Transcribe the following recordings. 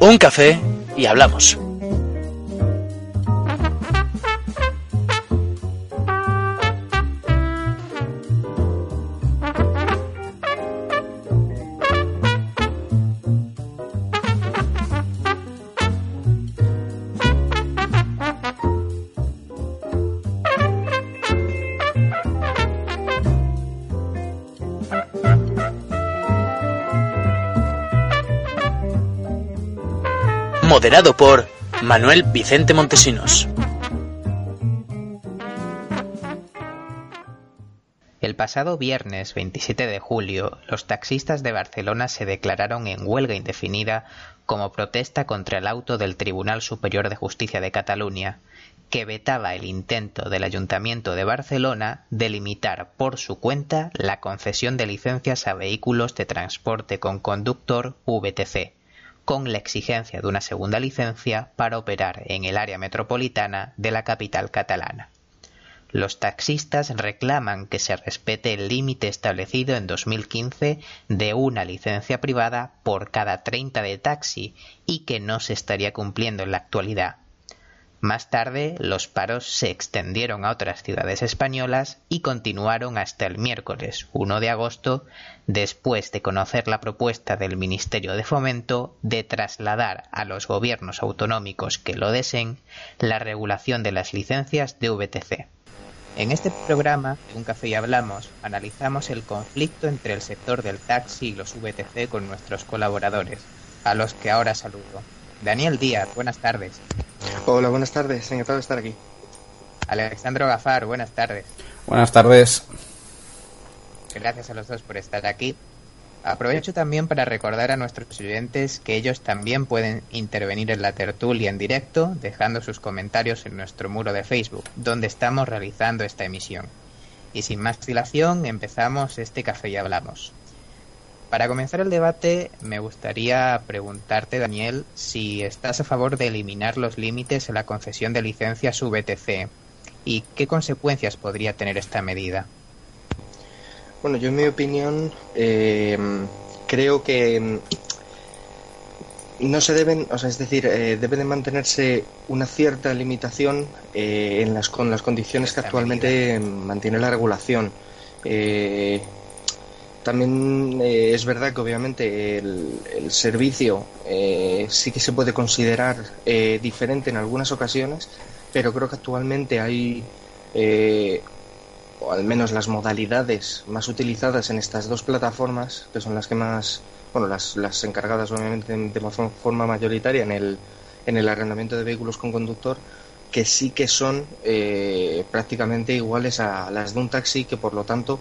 Un café y hablamos. Manuel Vicente Montesinos. El pasado viernes 27 de julio, los taxistas de Barcelona se declararon en huelga indefinida como protesta contra el auto del Tribunal Superior de Justicia de Cataluña, que vetaba el intento del Ayuntamiento de Barcelona de limitar por su cuenta la concesión de licencias a vehículos de transporte con conductor VTC, con la exigencia de una segunda licencia para operar en el área metropolitana de la capital catalana. Los taxistas reclaman que se respete el límite establecido en 2015 de una licencia privada por cada 30 de taxi y que no se estaría cumpliendo en la actualidad. Más tarde, los paros se extendieron a otras ciudades españolas y continuaron hasta el miércoles 1 de agosto, después de conocer la propuesta del Ministerio de Fomento de trasladar a los gobiernos autonómicos que lo deseen la regulación de las licencias de VTC. En este programa, en Un Café y Hablamos, analizamos el conflicto entre el sector del taxi y los VTC con nuestros colaboradores, a los que ahora saludo. Daniel Díaz, buenas tardes. Hola, buenas tardes, encantado de estar aquí. Alexandro Gafar, buenas tardes. Buenas tardes. Gracias a los dos por estar aquí. Aprovecho también para recordar a nuestros oyentes que ellos también pueden intervenir en la tertulia en directo, dejando sus comentarios en nuestro muro de Facebook, donde estamos realizando esta emisión. Y sin más dilación, empezamos este café y hablamos. Para comenzar el debate, me gustaría preguntarte, Daniel, si estás a favor de eliminar los límites en la concesión de licencias VTC y qué consecuencias podría tener esta medida. Bueno, yo en mi opinión eh, creo que no se deben, o sea, es decir, eh, debe de mantenerse una cierta limitación eh, en las, con las condiciones que actualmente mantiene la regulación. También eh, es verdad que obviamente el, servicio eh, sí que se puede considerar eh, diferente en algunas ocasiones, pero creo que actualmente hay, o al menos las modalidades más utilizadas en estas dos plataformas, que son las que más, bueno, las, las encargadas obviamente de forma mayoritaria en el, en el arrendamiento de vehículos con conductor, que sí que son prácticamente iguales a las de un taxi, que por lo tanto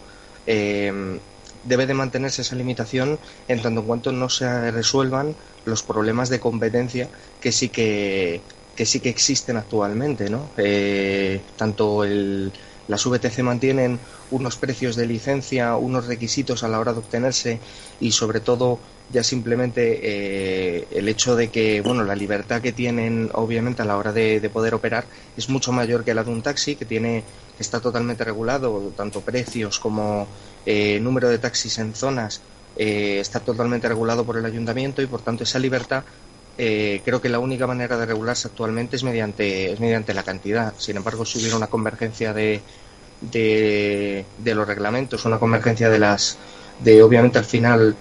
debe de mantenerse esa limitación en tanto en cuanto no se resuelvan los problemas de competencia que sí que, que sí que existen actualmente, ¿no? Eh, tanto el, las VTC mantienen unos precios de licencia, unos requisitos a la hora de obtenerse y sobre todo ya simplemente eh, el hecho de que bueno la libertad que tienen obviamente a la hora de, de, poder operar es mucho mayor que la de un taxi que tiene está totalmente regulado tanto precios como eh, número de taxis en zonas eh, está totalmente regulado por el ayuntamiento y por tanto esa libertad eh, creo que la única manera de regularse actualmente es mediante, es mediante la cantidad. Sin embargo, si hubiera una convergencia de, de, los reglamentos, una convergencia de las, de obviamente al final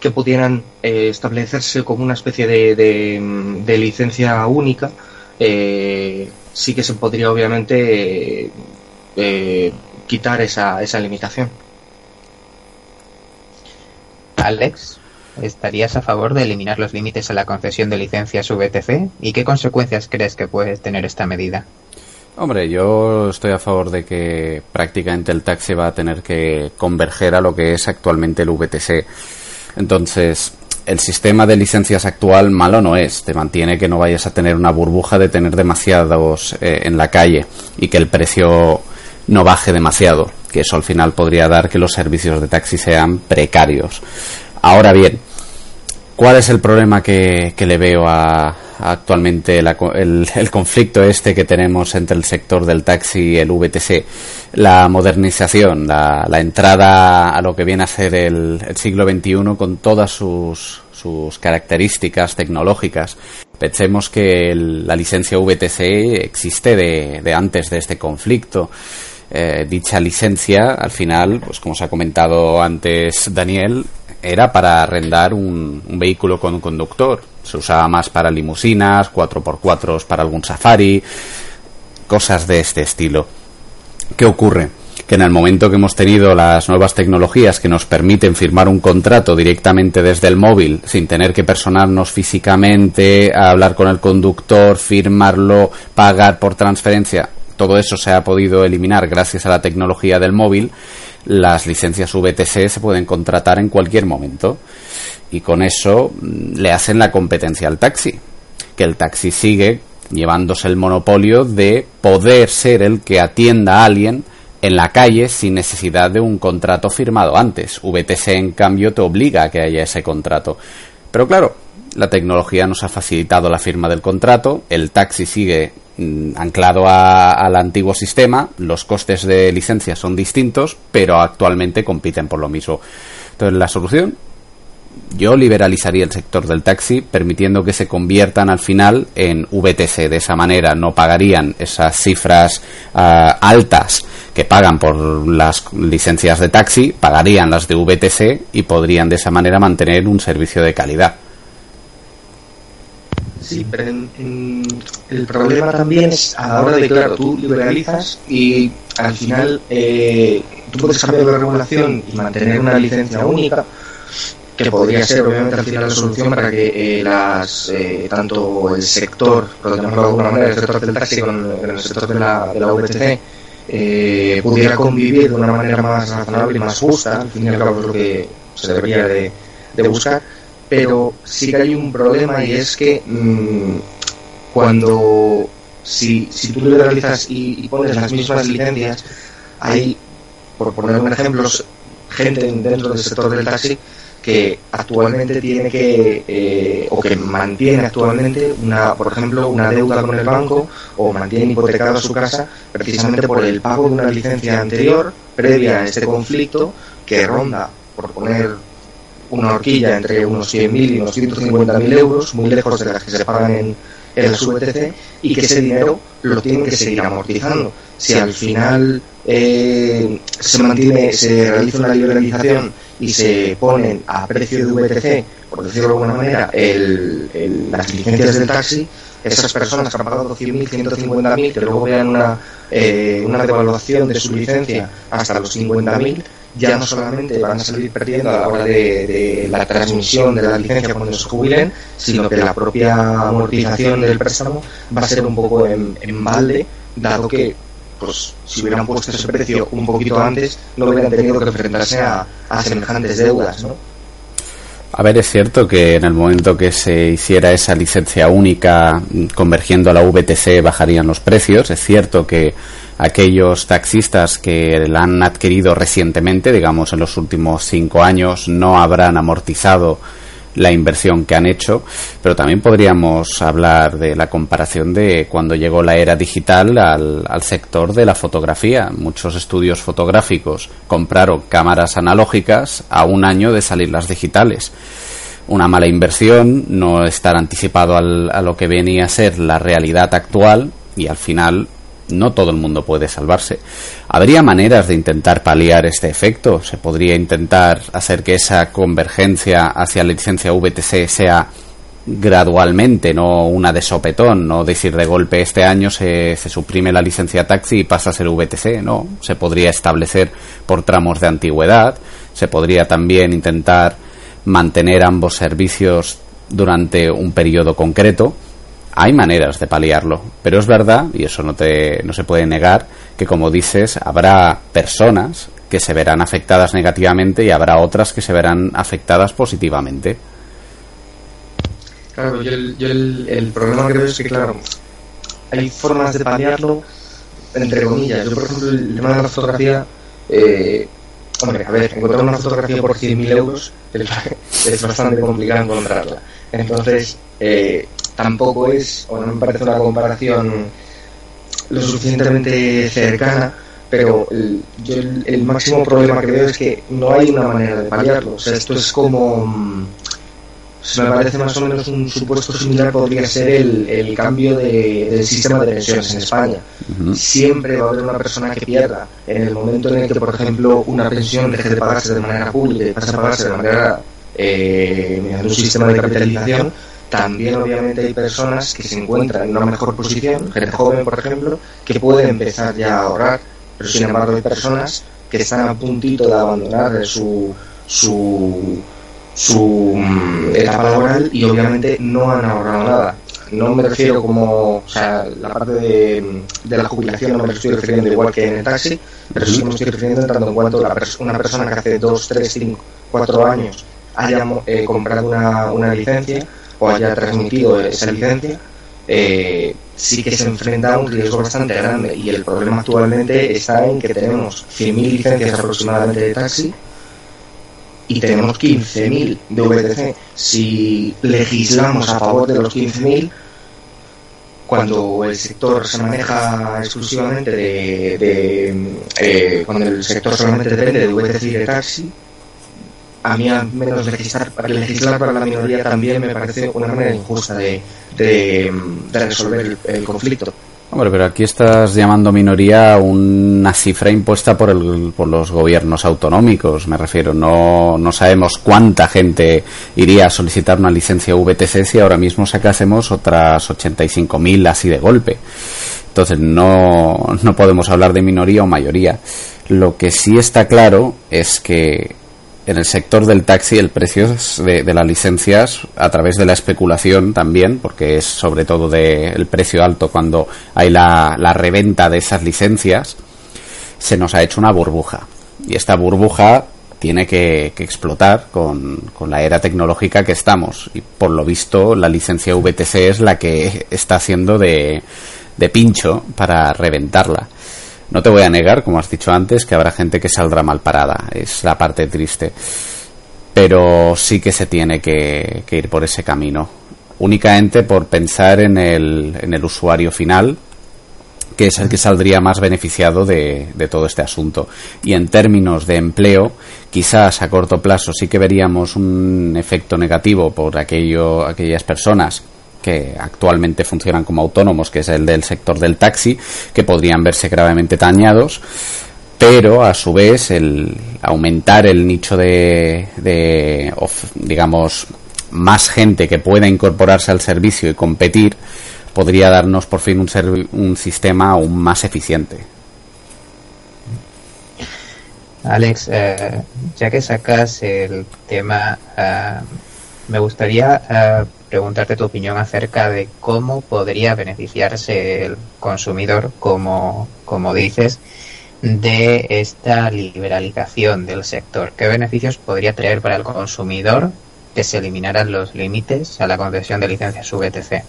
que pudieran establecerse como una especie de, de, licencia única, sí que se podría obviamente quitar esa, esa limitación. Alex, ¿estarías a favor de eliminar los límites a la concesión de licencias VTC? ¿Y qué consecuencias crees que puede tener esta medida? Hombre, yo estoy a favor de que prácticamente el taxi va a tener que converger a lo que es actualmente el VTC. Entonces, el sistema de licencias actual malo no es. Te mantiene que no vayas a tener una burbuja de tener demasiados eh, en la calle y que el precio no baje demasiado, que eso al final podría dar que los servicios de taxi sean precarios. Ahora bien, ¿cuál es el problema que, le veo a, actualmente el, conflicto este que tenemos entre el sector del taxi y el VTC, la modernización, la, entrada a lo que viene a ser el, siglo XXI con todas sus, sus características tecnológicas. Pensemos que la licencia VTC existe de, antes de este conflicto. Eh, dicha licencia, al final, pues como se ha comentado antes Daniel, era para arrendar un, vehículo con un conductor. Se usaba más para limusinas, 4x4 para algún safari, cosas de este estilo. ¿Qué ocurre? Que en el momento que hemos tenido las nuevas tecnologías que nos permiten firmar un contrato directamente desde el móvil, sin tener que personarnos físicamente, hablar con el conductor, firmarlo, pagar por transferencia, todo eso se ha podido eliminar gracias a la tecnología del móvil, las licencias VTC se pueden contratar en cualquier momento y con eso mm, le hacen la competencia al taxi, que el taxi sigue llevándose el monopolio de poder ser el que atienda a alguien en la calle sin necesidad de un contrato firmado antes. VTC en cambio te obliga a que haya ese contrato. Pero claro, la tecnología nos ha facilitado la firma del contrato, el taxi sigue Mm, anclado al antiguo sistema, los costes de licencia son distintos, pero actualmente compiten por lo mismo. Entonces, la solución, yo liberalizaría el sector del taxi, permitiendo que se conviertan al final en VTC. De esa manera no pagarían esas cifras ah, altas que pagan por las licencias de taxi, pagarían las de VTC y podrían de esa manera mantener un servicio de calidad. Sí, pero el problema también es a la hora de, claro, tú liberalizas y al final eh, tú puedes cambiar la regulación y mantener una licencia única, que podría ser obviamente al final la solución para que eh, las eh, tanto el sector, por llamarlo de alguna manera, el sector del taxi con el sector de la, de VTC, pudiera convivir de una manera más razonable y más justa, al fin y al cabo es lo que se debería de buscar pero sí que hay un problema y es que mm, cuando si, si tú liberalizas y, y, pones las mismas licencias, hay, por poner un ejemplo, gente dentro del sector del taxi que actualmente tiene que eh, o que mantiene actualmente una por ejemplo una deuda con el banco o mantiene hipotecada su casa precisamente por el pago de una licencia anterior previa a este conflicto que ronda por poner una horquilla entre unos 100.000 y unos 150.000 euros, muy lejos de las que se pagan en, el SVTC, y que ese dinero lo tienen que seguir amortizando. Si al final eh, se mantiene, se realiza una liberalización y se ponen a precio de VTC, por decirlo de alguna manera, las licencias del taxi, esas personas que han pagado 100.000, 150.000, que luego vean una, eh, una devaluación de su licencia hasta los 50.000, ya no solamente van a salir perdiendo a la hora de, la transmisión de la licencia cuando se jubilen, sino que la propia amortización del préstamo va a ser un poco en, balde, dado que pues si hubieran puesto ese precio un poquito antes, no hubieran tenido que enfrentarse a, a semejantes deudas, ¿no? A ver, es cierto que en el momento que se hiciera esa licencia única convergiendo a la VTC bajarían los precios. Es cierto que aquellos taxistas que la han adquirido recientemente, digamos en los últimos cinco años, no habrán amortizado la inversión que han hecho, pero también podríamos hablar de la comparación de cuando llegó la era digital al, sector de la fotografía. Muchos estudios fotográficos compraron cámaras analógicas a un año de salir las digitales. Una mala inversión, no estar anticipado al, a lo que venía a ser la realidad actual y al final no todo el mundo puede salvarse. ¿Habría maneras de intentar paliar este efecto? ¿Se podría intentar hacer que esa convergencia hacia la licencia VTC sea gradualmente, no una de sopetón, no decir de golpe este año se, suprime la licencia taxi y pasa a ser VTC, no, se podría establecer por tramos de antigüedad, se podría también intentar mantener ambos servicios durante un periodo concreto hay maneras de paliarlo, pero es verdad, y eso no, te, no se puede negar, que como dices, habrá personas que se verán afectadas negativamente y habrá otras que se verán afectadas positivamente. Claro, yo el, yo el, problema que veo es que, claro, hay formas de paliarlo, entre comillas. Yo, por ejemplo, el tema fotografía, eh, hombre, a ver, encontrar una fotografía por 100.000 euros es bastante complicado encontrarla. Entonces, eh, tampoco es, o no me parece una comparación lo suficientemente cercana, pero el, yo el, máximo problema que veo es que no hay una manera de paliarlo. O sea, esto es como. Mm, me parece más o menos un supuesto similar podría ser el, el cambio de, del sistema de pensiones en España. Siempre va a haber una persona que pierda. En el momento en el que, por ejemplo, una pensión deje de pagarse de manera pública y pase a pagarse de manera eh, mediante un sistema de capitalización, también obviamente hay personas que se encuentran en una mejor posición, gente joven por ejemplo, que puede empezar ya a ahorrar, pero sin embargo hay personas que están a puntito de abandonar su, su, su mm, etapa laboral y obviamente no han ahorrado nada. No me refiero como, o sea, la parte de, de la jubilación no me estoy refiriendo igual que en el taxi, pero sí me estoy refiriendo en tanto en cuanto la una persona que hace 2, 3, 5, 4 años haya eh, comprado una, una licencia o haya transmitido esa licencia, eh, sí que se enfrenta a un riesgo bastante grande. Y el problema actualmente está en que tenemos 100.000 licencias aproximadamente de taxi y tenemos 15.000 de VTC. Si legislamos a favor de los 15.000, cuando el sector se maneja exclusivamente de, eh, cuando el sector solamente depende de VTC y de taxi, a mí al menos legislar, legislar para la minoría también me parece una manera injusta de, de, resolver el, conflicto. Hombre, pero aquí estás llamando minoría una cifra impuesta por, el, por los gobiernos autonómicos, me refiero. No, no sabemos cuánta gente iría a solicitar una licencia VTC si ahora mismo sacásemos otras 85.000 así de golpe. Entonces no, no podemos hablar de minoría o mayoría. Lo que sí está claro es que en el sector del taxi el precio de, las licencias a través de la especulación también, porque es sobre todo de el precio alto cuando hay la, reventa de esas licencias, se nos ha hecho una burbuja. Y esta burbuja tiene que, que explotar con, con, la era tecnológica que estamos. Y por lo visto la licencia VTC es la que está haciendo de, de pincho para reventarla. No te voy a negar, como has dicho antes, que habrá gente que saldrá mal parada. Es la parte triste. Pero sí que se tiene que, ir por ese camino. Únicamente por pensar en el, en el usuario final, que es el que saldría más beneficiado de, de, todo este asunto. Y en términos de empleo, quizás a corto plazo sí que veríamos un efecto negativo por aquello, aquellas personas que actualmente funcionan como autónomos, que es el del sector del taxi, que podrían verse gravemente dañados, pero a su vez el aumentar el nicho de, de digamos, más gente que pueda incorporarse al servicio y competir, podría darnos por fin un, un sistema aún más eficiente. Alex, eh, ya que sacas el tema, eh, me gustaría eh, preguntarte tu opinión acerca de cómo podría beneficiarse el consumidor, como, como dices, de esta liberalización del sector. ¿Qué beneficios podría traer para el consumidor que se eliminaran los límites a la concesión de licencias VTC?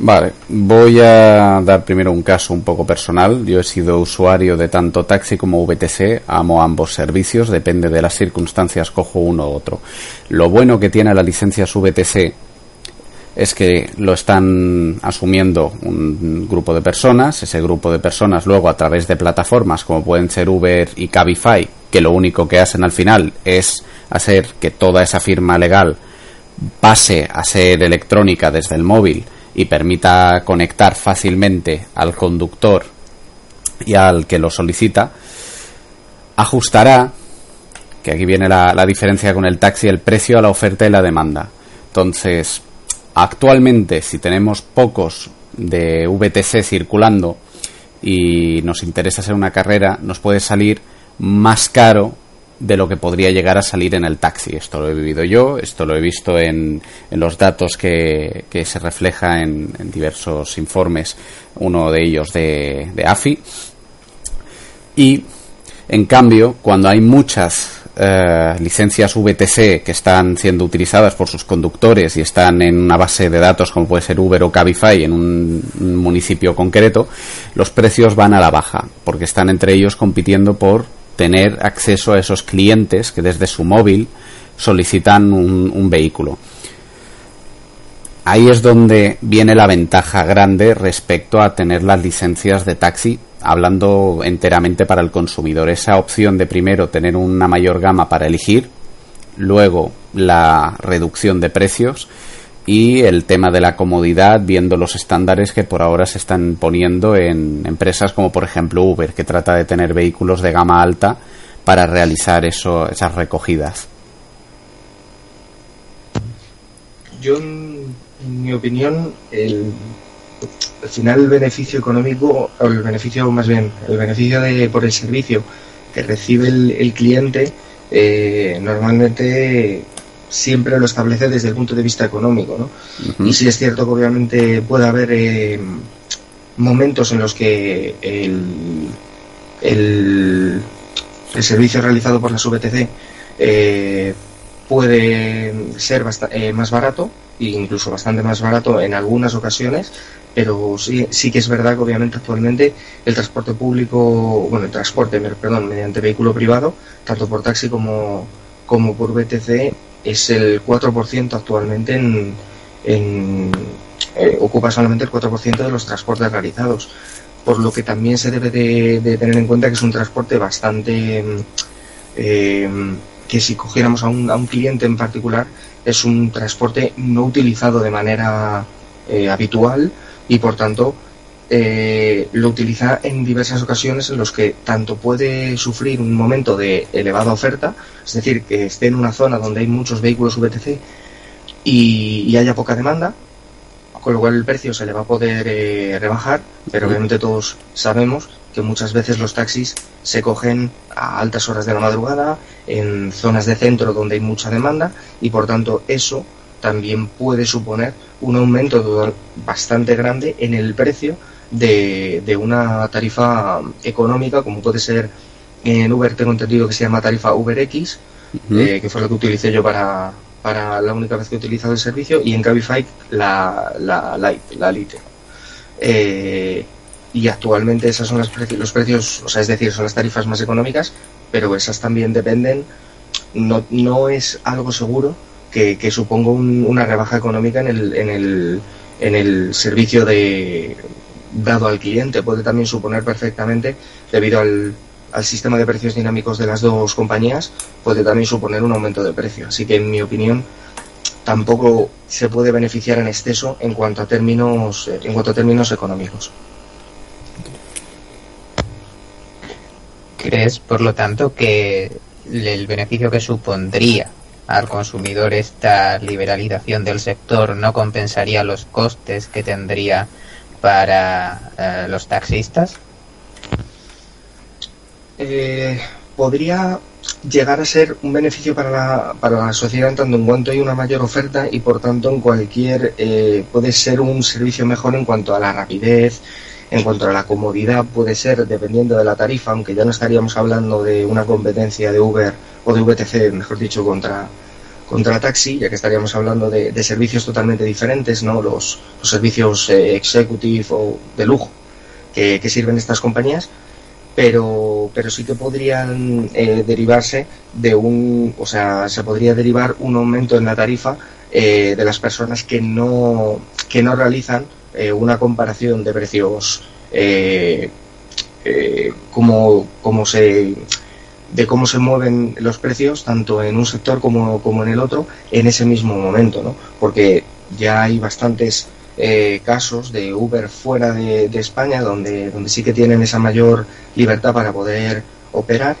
Vale, voy a dar primero un caso un poco personal. Yo he sido usuario de tanto taxi como VTC, amo ambos servicios, depende de las circunstancias, cojo uno u otro. Lo bueno que tiene la licencia VTC es que lo están asumiendo un grupo de personas, ese grupo de personas luego a través de plataformas como pueden ser Uber y Cabify, que lo único que hacen al final es hacer que toda esa firma legal pase a ser electrónica desde el móvil y permita conectar fácilmente al conductor y al que lo solicita, ajustará, que aquí viene la, la diferencia con el taxi, el precio a la oferta y la demanda. Entonces, Actualmente, si tenemos pocos de VTC circulando y nos interesa hacer una carrera, nos puede salir más caro de lo que podría llegar a salir en el taxi. Esto lo he vivido yo, esto lo he visto en, los datos que, se refleja en, en, diversos informes, uno de ellos de, de AFI. Y, en cambio, cuando hay muchas eh, licencias VTC que están siendo utilizadas por sus conductores y están en una base de datos como puede ser Uber o Cabify en un, un municipio concreto, los precios van a la baja porque están entre ellos compitiendo por tener acceso a esos clientes que desde su móvil solicitan un vehículo. ahí es donde viene la ventaja grande respecto a tener las licencias de taxi hablando enteramente para el consumidor. Esa opción de primero tener una mayor gama para elegir, luego la reducción de precios y el tema de la comodidad viendo los estándares que por ahora se están poniendo en empresas como por ejemplo Uber que trata de tener vehículos de gama alta para realizar eso, esas recogidas. Yo, en mi opinión, el, al final el beneficio económico, o el beneficio más bien, el beneficio de, por el servicio que recibe el, cliente, eh, normalmente siempre lo establece desde el punto de vista económico, ¿no? Y sí es cierto que obviamente puede haber eh, momentos en los que el, el, servicio realizado por la VTC eh, puede ser eh, más barato, e incluso bastante más barato en algunas ocasiones, pero sí, que es verdad que obviamente actualmente el transporte público, bueno, el transporte, perdón, mediante vehículo privado, tanto por taxi como, por VTC, es el 4% actualmente en, eh, ocupa solamente el 4% de los transportes realizados, por lo que también se debe de, tener en cuenta que es un transporte bastante eh, que si cogiéramos a un, a un cliente en particular es un transporte no utilizado de manera eh, habitual y por tanto lo utiliza en diversas ocasiones en los que tanto puede sufrir un momento de elevada oferta, es decir, que esté en una zona donde hay muchos vehículos VTC y haya poca demanda, con lo cual el precio se le va a poder eh, rebajar, pero obviamente todos sabemos que muchas veces los taxis se cogen a altas horas de la madrugada, en zonas de centro donde hay mucha demanda y por tanto eso también puede suponer un aumento bastante grande en el precio de, de una tarifa económica como puede ser en Uber tengo entendido que se llama tarifa UberX, eh, que fue lo que utilicé yo para, para la única vez que he utilizado el servicio y en Cabify la, la Light, la Lite. Eh, y actualmente esas son las los precios, o sea, es decir, son las tarifas más económicas, pero esas también dependen, no, no es algo seguro que, que suponga una rebaja económica en el, en el, en el servicio de dado al cliente, puede también suponer perfectamente, debido al, al sistema de precios dinámicos de las dos compañías puede también suponer un aumento de precio. Así que, en mi opinión, tampoco se puede beneficiar en exceso en cuanto a términos, en cuanto a términos económicos. ¿Crees, por lo tanto, que el beneficio que supondría al consumidor esta liberalización del sector no compensaría los costes que tendría para eh, los taxistas? Eh, podría llegar a ser un beneficio para la, para la sociedad en tanto en cuanto hay una mayor oferta y por tanto en cualquier eh, puede ser un servicio mejor en cuanto a la rapidez, en cuanto a la comodidad puede ser dependiendo de la tarifa, aunque ya no estaríamos hablando de una competencia de Uber o de VTC, mejor dicho, contra contra taxi, ya que estaríamos hablando de, servicios totalmente diferentes, ¿no? Los, servicios eh, executive o de lujo que, sirven estas compañías pero, pero sí que podrían eh, derivarse de un, o sea, se podría derivar un aumento en la tarifa eh, de las personas que no, que no realizan eh, una comparación de precios como, como se de cómo se mueven los precios tanto en un sector como, como en el otro en ese mismo momento, ¿no? Porque ya hay bastantes eh, casos de Uber fuera de, España donde, donde sí que tienen esa mayor libertad para poder operar,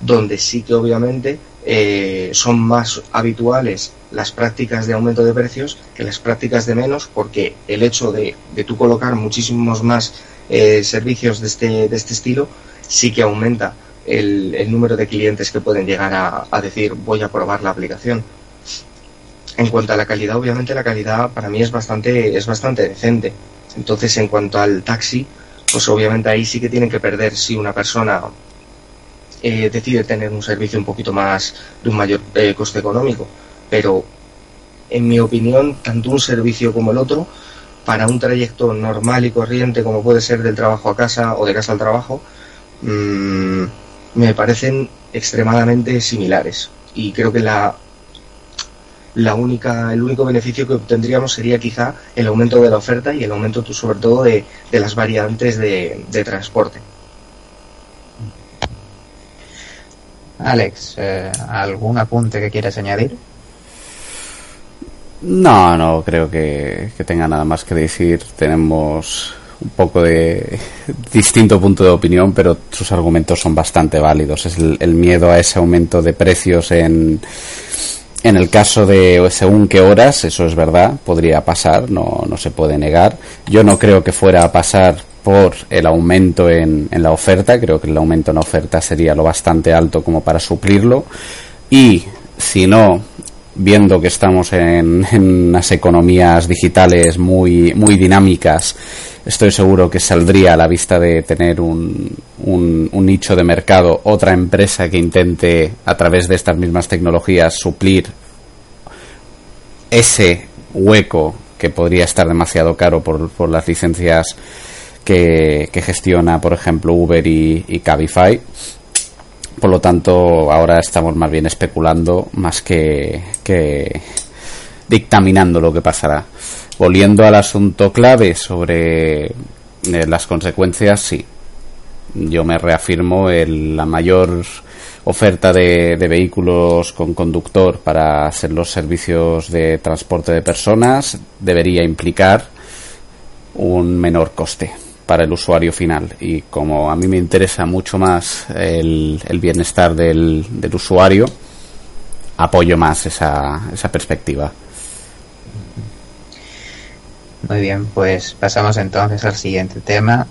donde sí que obviamente eh, son más habituales las prácticas de aumento de precios que las prácticas de menos, porque el hecho de, de tú colocar muchísimos más eh, servicios de este, de este estilo sí que aumenta el, el, número de clientes que pueden llegar a, a decir voy a probar la aplicación en cuanto a la calidad, obviamente la calidad para mí es bastante, es bastante decente. Entonces, en cuanto al taxi, pues obviamente ahí sí que tienen que perder si una persona eh, decide tener un servicio un poquito más de un mayor eh, coste económico. Pero, en mi opinión, tanto un servicio como el otro, para un trayecto normal y corriente como puede ser del trabajo a casa o de casa al trabajo, mmm, me parecen extremadamente similares. Y creo que la la única, el único beneficio que obtendríamos sería quizá el aumento de la oferta y el aumento sobre todo de, las variantes de, transporte. Alex, eh, ¿algún apunte que quieras añadir? No, no creo que, tenga nada más que decir. Tenemos un poco de distinto punto de opinión, pero sus argumentos son bastante válidos. Es el miedo a ese aumento de precios en en el caso de según qué horas, eso es verdad, podría pasar, no, no se puede negar. Yo no creo que fuera a pasar por el aumento en, en la oferta, creo que el aumento en la oferta sería lo bastante alto como para suplirlo. Y si no, viendo que estamos en, en unas economías digitales muy, muy dinámicas, estoy seguro que saldría a la vista de tener un, un, nicho de mercado, otra empresa que intente a través de estas mismas tecnologías suplir ese hueco que podría estar demasiado caro por, por las licencias que, gestiona, por ejemplo, Uber y Cabify. Por lo tanto, ahora estamos más bien especulando más que, dictaminando lo que pasará. Volviendo al asunto clave sobre eh, las consecuencias, sí. Yo me reafirmo en la mayor oferta de, vehículos con conductor para hacer los servicios de transporte de personas debería implicar un menor coste para el usuario final y como a mí me interesa mucho más el, bienestar del, usuario apoyo más esa, esa perspectiva. Muy bien, pues pasamos entonces al siguiente tema.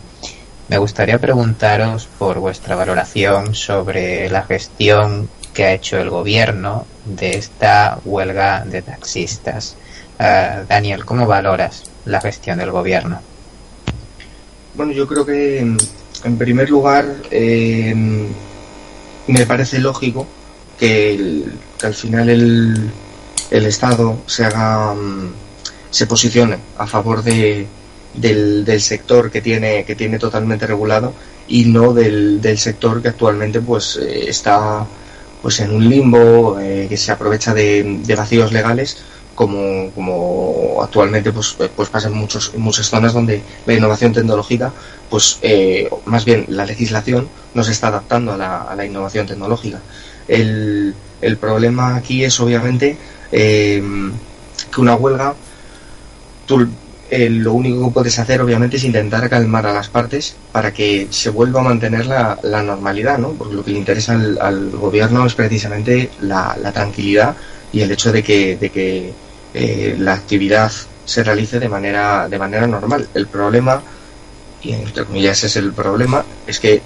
Me gustaría preguntaros por vuestra valoración sobre la gestión que ha hecho el gobierno de esta huelga de taxistas. Ah, Daniel, ¿cómo valoras la gestión del gobierno? Bueno, yo creo que en primer lugar em, me parece lógico que, al final el, el Estado se haga mm, se posicione a favor de, del, del, sector que tiene, que tiene totalmente regulado y no del, del sector que actualmente pues eh, está pues en un limbo eh, que se aprovecha de, vacíos legales como, como actualmente pues, pues pasa en, muchos, muchas zonas donde la innovación tecnológica pues eh, más bien la legislación no se está adaptando a la, a la innovación tecnológica el, el, problema aquí es obviamente que una huelga tú eh, lo único que puedes hacer obviamente es intentar calmar a las partes para que se vuelva a mantener la, normalidad, ¿no? Porque lo que le interesa al, gobierno es precisamente la, tranquilidad y el hecho de que, de que eh, la actividad se realice de manera, de manera normal. El problema, y entre comillas es el problema, es que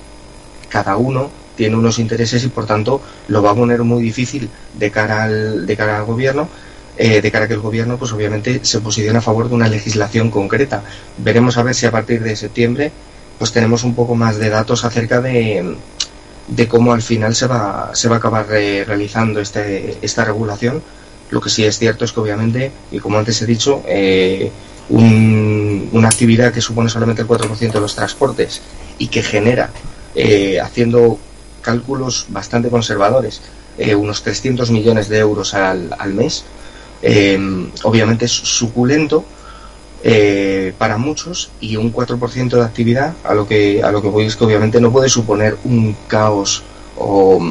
cada uno tiene unos intereses y por tanto lo va a poner muy difícil de cara al, de cara al gobierno eh, de cara a que el gobierno, pues obviamente se posicione a favor de una legislación concreta. Veremos a ver si a partir de septiembre, pues tenemos un poco más de datos acerca de, de cómo al final se va, se va a acabar realizando este, esta regulación. Lo que sí es cierto es que obviamente, y como antes he dicho, eh, una actividad que supone solamente el 4% de los transportes y que genera, eh, haciendo cálculos bastante conservadores, unos 300 millones de euros al, al mes, eh, obviamente es suculento eh, para muchos y un 4% de actividad a lo que a lo que voy es que obviamente no puede suponer un caos o,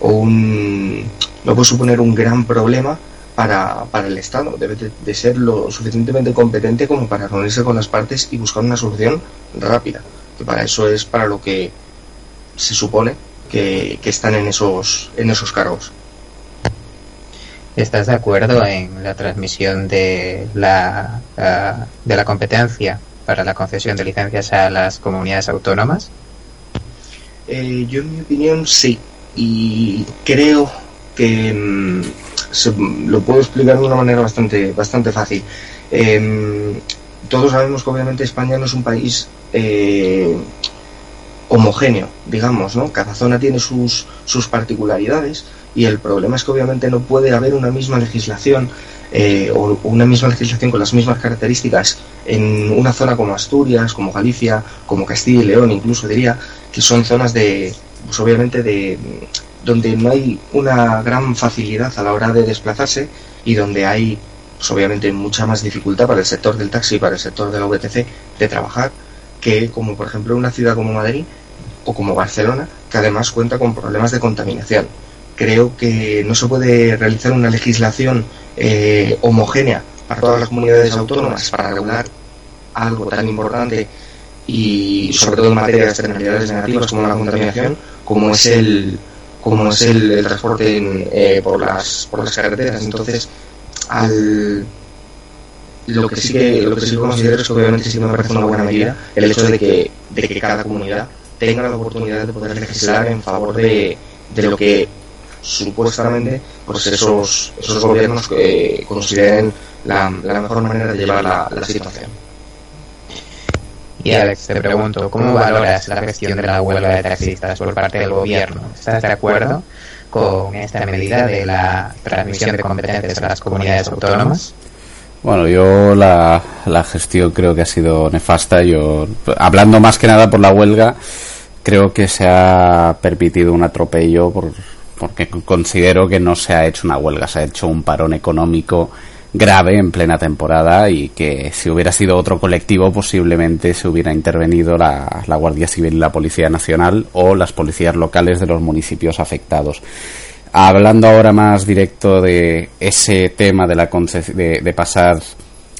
un no puede suponer un gran problema para, para el Estado debe de, ser lo suficientemente competente como para reunirse con las partes y buscar una solución rápida que para eso es para lo que se supone que, que están en esos en esos cargos ¿Estás de acuerdo en la transmisión de la, ah, de la competencia para la concesión de licencias a las comunidades autónomas? Eh, yo, en mi opinión, sí. Y creo que mm, lo puedo explicar de una manera bastante, bastante fácil. Em, todos sabemos que obviamente España no es un país eh, homogéneo, digamos, ¿no? Cada zona tiene sus, sus particularidades y el problema es que obviamente no puede haber una misma legislación eh, o una misma legislación con las mismas características en una zona como Asturias, como Galicia, como Castilla y León, incluso diría, que son zonas de, pues obviamente de, donde no hay una gran facilidad a la hora de desplazarse y donde hay pues, obviamente mucha más dificultad para el sector del taxi y para el sector de la VTC de trabajar que como por ejemplo una ciudad como Madrid o como Barcelona, que además cuenta con problemas de contaminación. Creo que no se puede realizar una legislación eh, homogénea para todas las comunidades autónomas para regular algo tan importante y sobre todo en materia de externalidades negativas como la contaminación, como es el como es el, transporte eh, por las por las carreteras. Entonces, lo que sí que lo que sí considero es que obviamente sí me parece una buena medida el hecho de que de que cada comunidad tenga la oportunidad de poder legislar en favor de, de lo que supuestamente pues esos esos gobiernos que consideren la, la mejor manera de llevar la, la situación. Alex, te pregunto, ¿cómo valoras la gestión de la huelga de taxistas por parte del gobierno? ¿Estás de acuerdo con esta medida de la transmisión de competencias a las comunidades autónomas? Bueno, yo la, la gestión creo que ha sido nefasta. Yo, hablando más que nada por la huelga, creo que se ha permitido un atropello por, porque considero que no se ha hecho una huelga, se ha hecho un parón económico grave en plena temporada y que si hubiera sido otro colectivo posiblemente se hubiera intervenido la, la Guardia Civil y la Policía Nacional o las policías locales de los municipios afectados. Hablando ahora más directo de ese tema de, la de, de pasar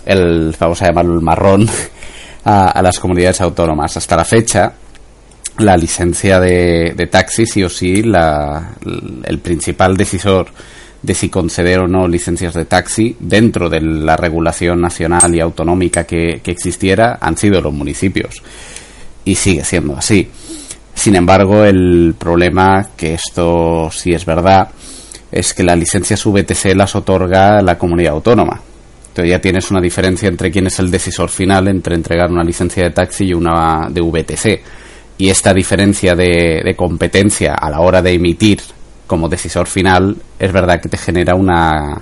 el, vamos a llamarlo el marrón, a, a, las comunidades autónomas. Hasta la fecha, la licencia de, de taxi, sí o sí, la, el principal decisor de si conceder o no licencias de taxi dentro de la regulación nacional y autonómica que, que existiera han sido los municipios. Y sigue siendo así. Sin embargo, el problema, que esto sí es verdad, es que las licencias VTC las otorga la comunidad autónoma. Entonces ya tienes una diferencia entre quién es el decisor final entre entregar una licencia de taxi y una de VTC. Y esta diferencia de, de competencia a la hora de emitir como decisor final es verdad que te genera una,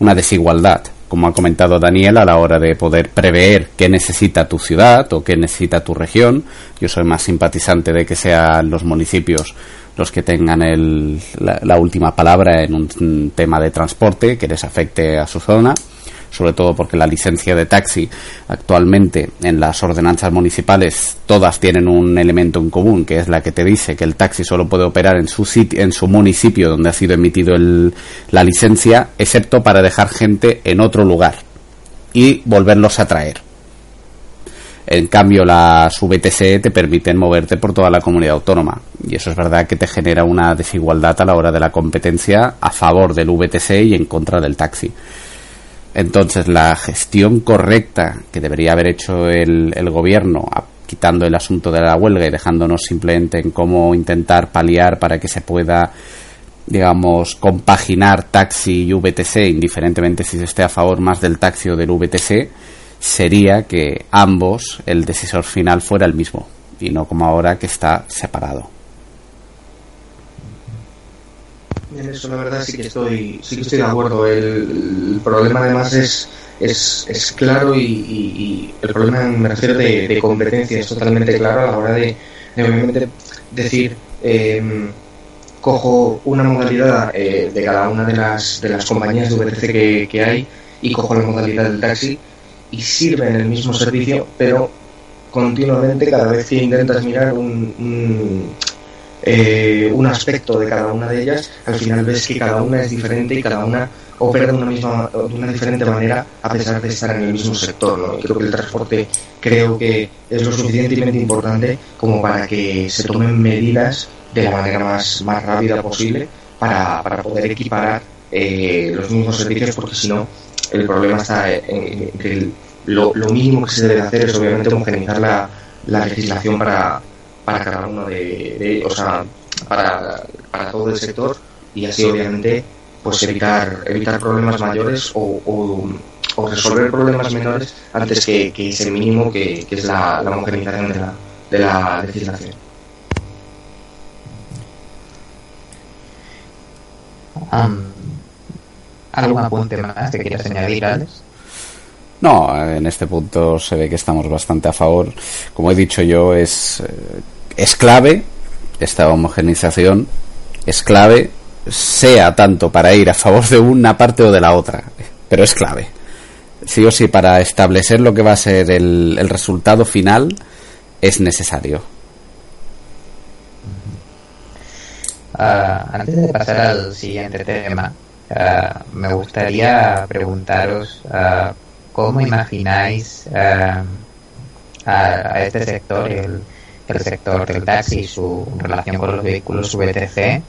una desigualdad como ha comentado Daniel, a la hora de poder prever qué necesita tu ciudad o qué necesita tu región. Yo soy más simpatizante de que sean los municipios los que tengan el, la, la, última palabra en un tema de transporte que les afecte a su zona sobre todo porque la licencia de taxi actualmente en las ordenanzas municipales todas tienen un elemento en común, que es la que te dice que el taxi solo puede operar en su sitio, en su municipio donde ha sido emitido el, la licencia, excepto para dejar gente en otro lugar y volverlos a traer. En cambio, las VTC te permiten moverte por toda la comunidad autónoma. Y eso es verdad que te genera una desigualdad a la hora de la competencia a favor del VTC y en contra del taxi. Entonces, la gestión correcta que debería haber hecho el, el gobierno, quitando el asunto de la huelga y dejándonos simplemente en cómo intentar paliar para que se pueda, digamos, compaginar taxi y VTC, indiferentemente si se esté a favor más del taxi o del VTC, sería que ambos, el decisor final, fuera el mismo y no como ahora que está separado. En eso la verdad sí que estoy, sí que estoy de acuerdo. El, el problema además es, es, es claro y, y, y, el problema me refiero de, de, competencia es totalmente claro a la hora de, de obviamente decir eh, cojo una modalidad eh, de cada una de las, de las compañías de VTC que, que hay y cojo la modalidad del taxi y sirven el mismo servicio pero continuamente cada vez que intentas mirar un, un eh, un aspecto de cada una de ellas, al final ves que cada una es diferente y cada una opera de una misma de una diferente manera a pesar de estar en el mismo sector. ¿no? Creo que el transporte creo que es lo suficientemente importante como para que se tomen medidas de la manera más, más rápida posible para, para poder equiparar eh, los mismos servicios porque si no el problema está en, que lo, lo mínimo que se debe hacer es obviamente homogeneizar la, la legislación para para cada uno de, de o sea, para, para, todo el sector y así obviamente pues evitar evitar problemas mayores o, resolver problemas menores antes que, ese mínimo que, es la, la de la, de la legislación. Um, ¿Algún apunte más que quieras añadir, Alex? No, en este punto se ve que estamos bastante a favor. Como he dicho yo, es, es clave esta homogenización es clave, sea tanto para ir a favor de una parte o de la otra, pero es clave. Sí o sí, para establecer lo que va a ser el, el resultado final, es necesario. Ah, antes de pasar al siguiente tema, ah, me gustaría preguntaros ah, cómo imagináis a, a este sector, el, sector del taxi su relación con los vehículos VTC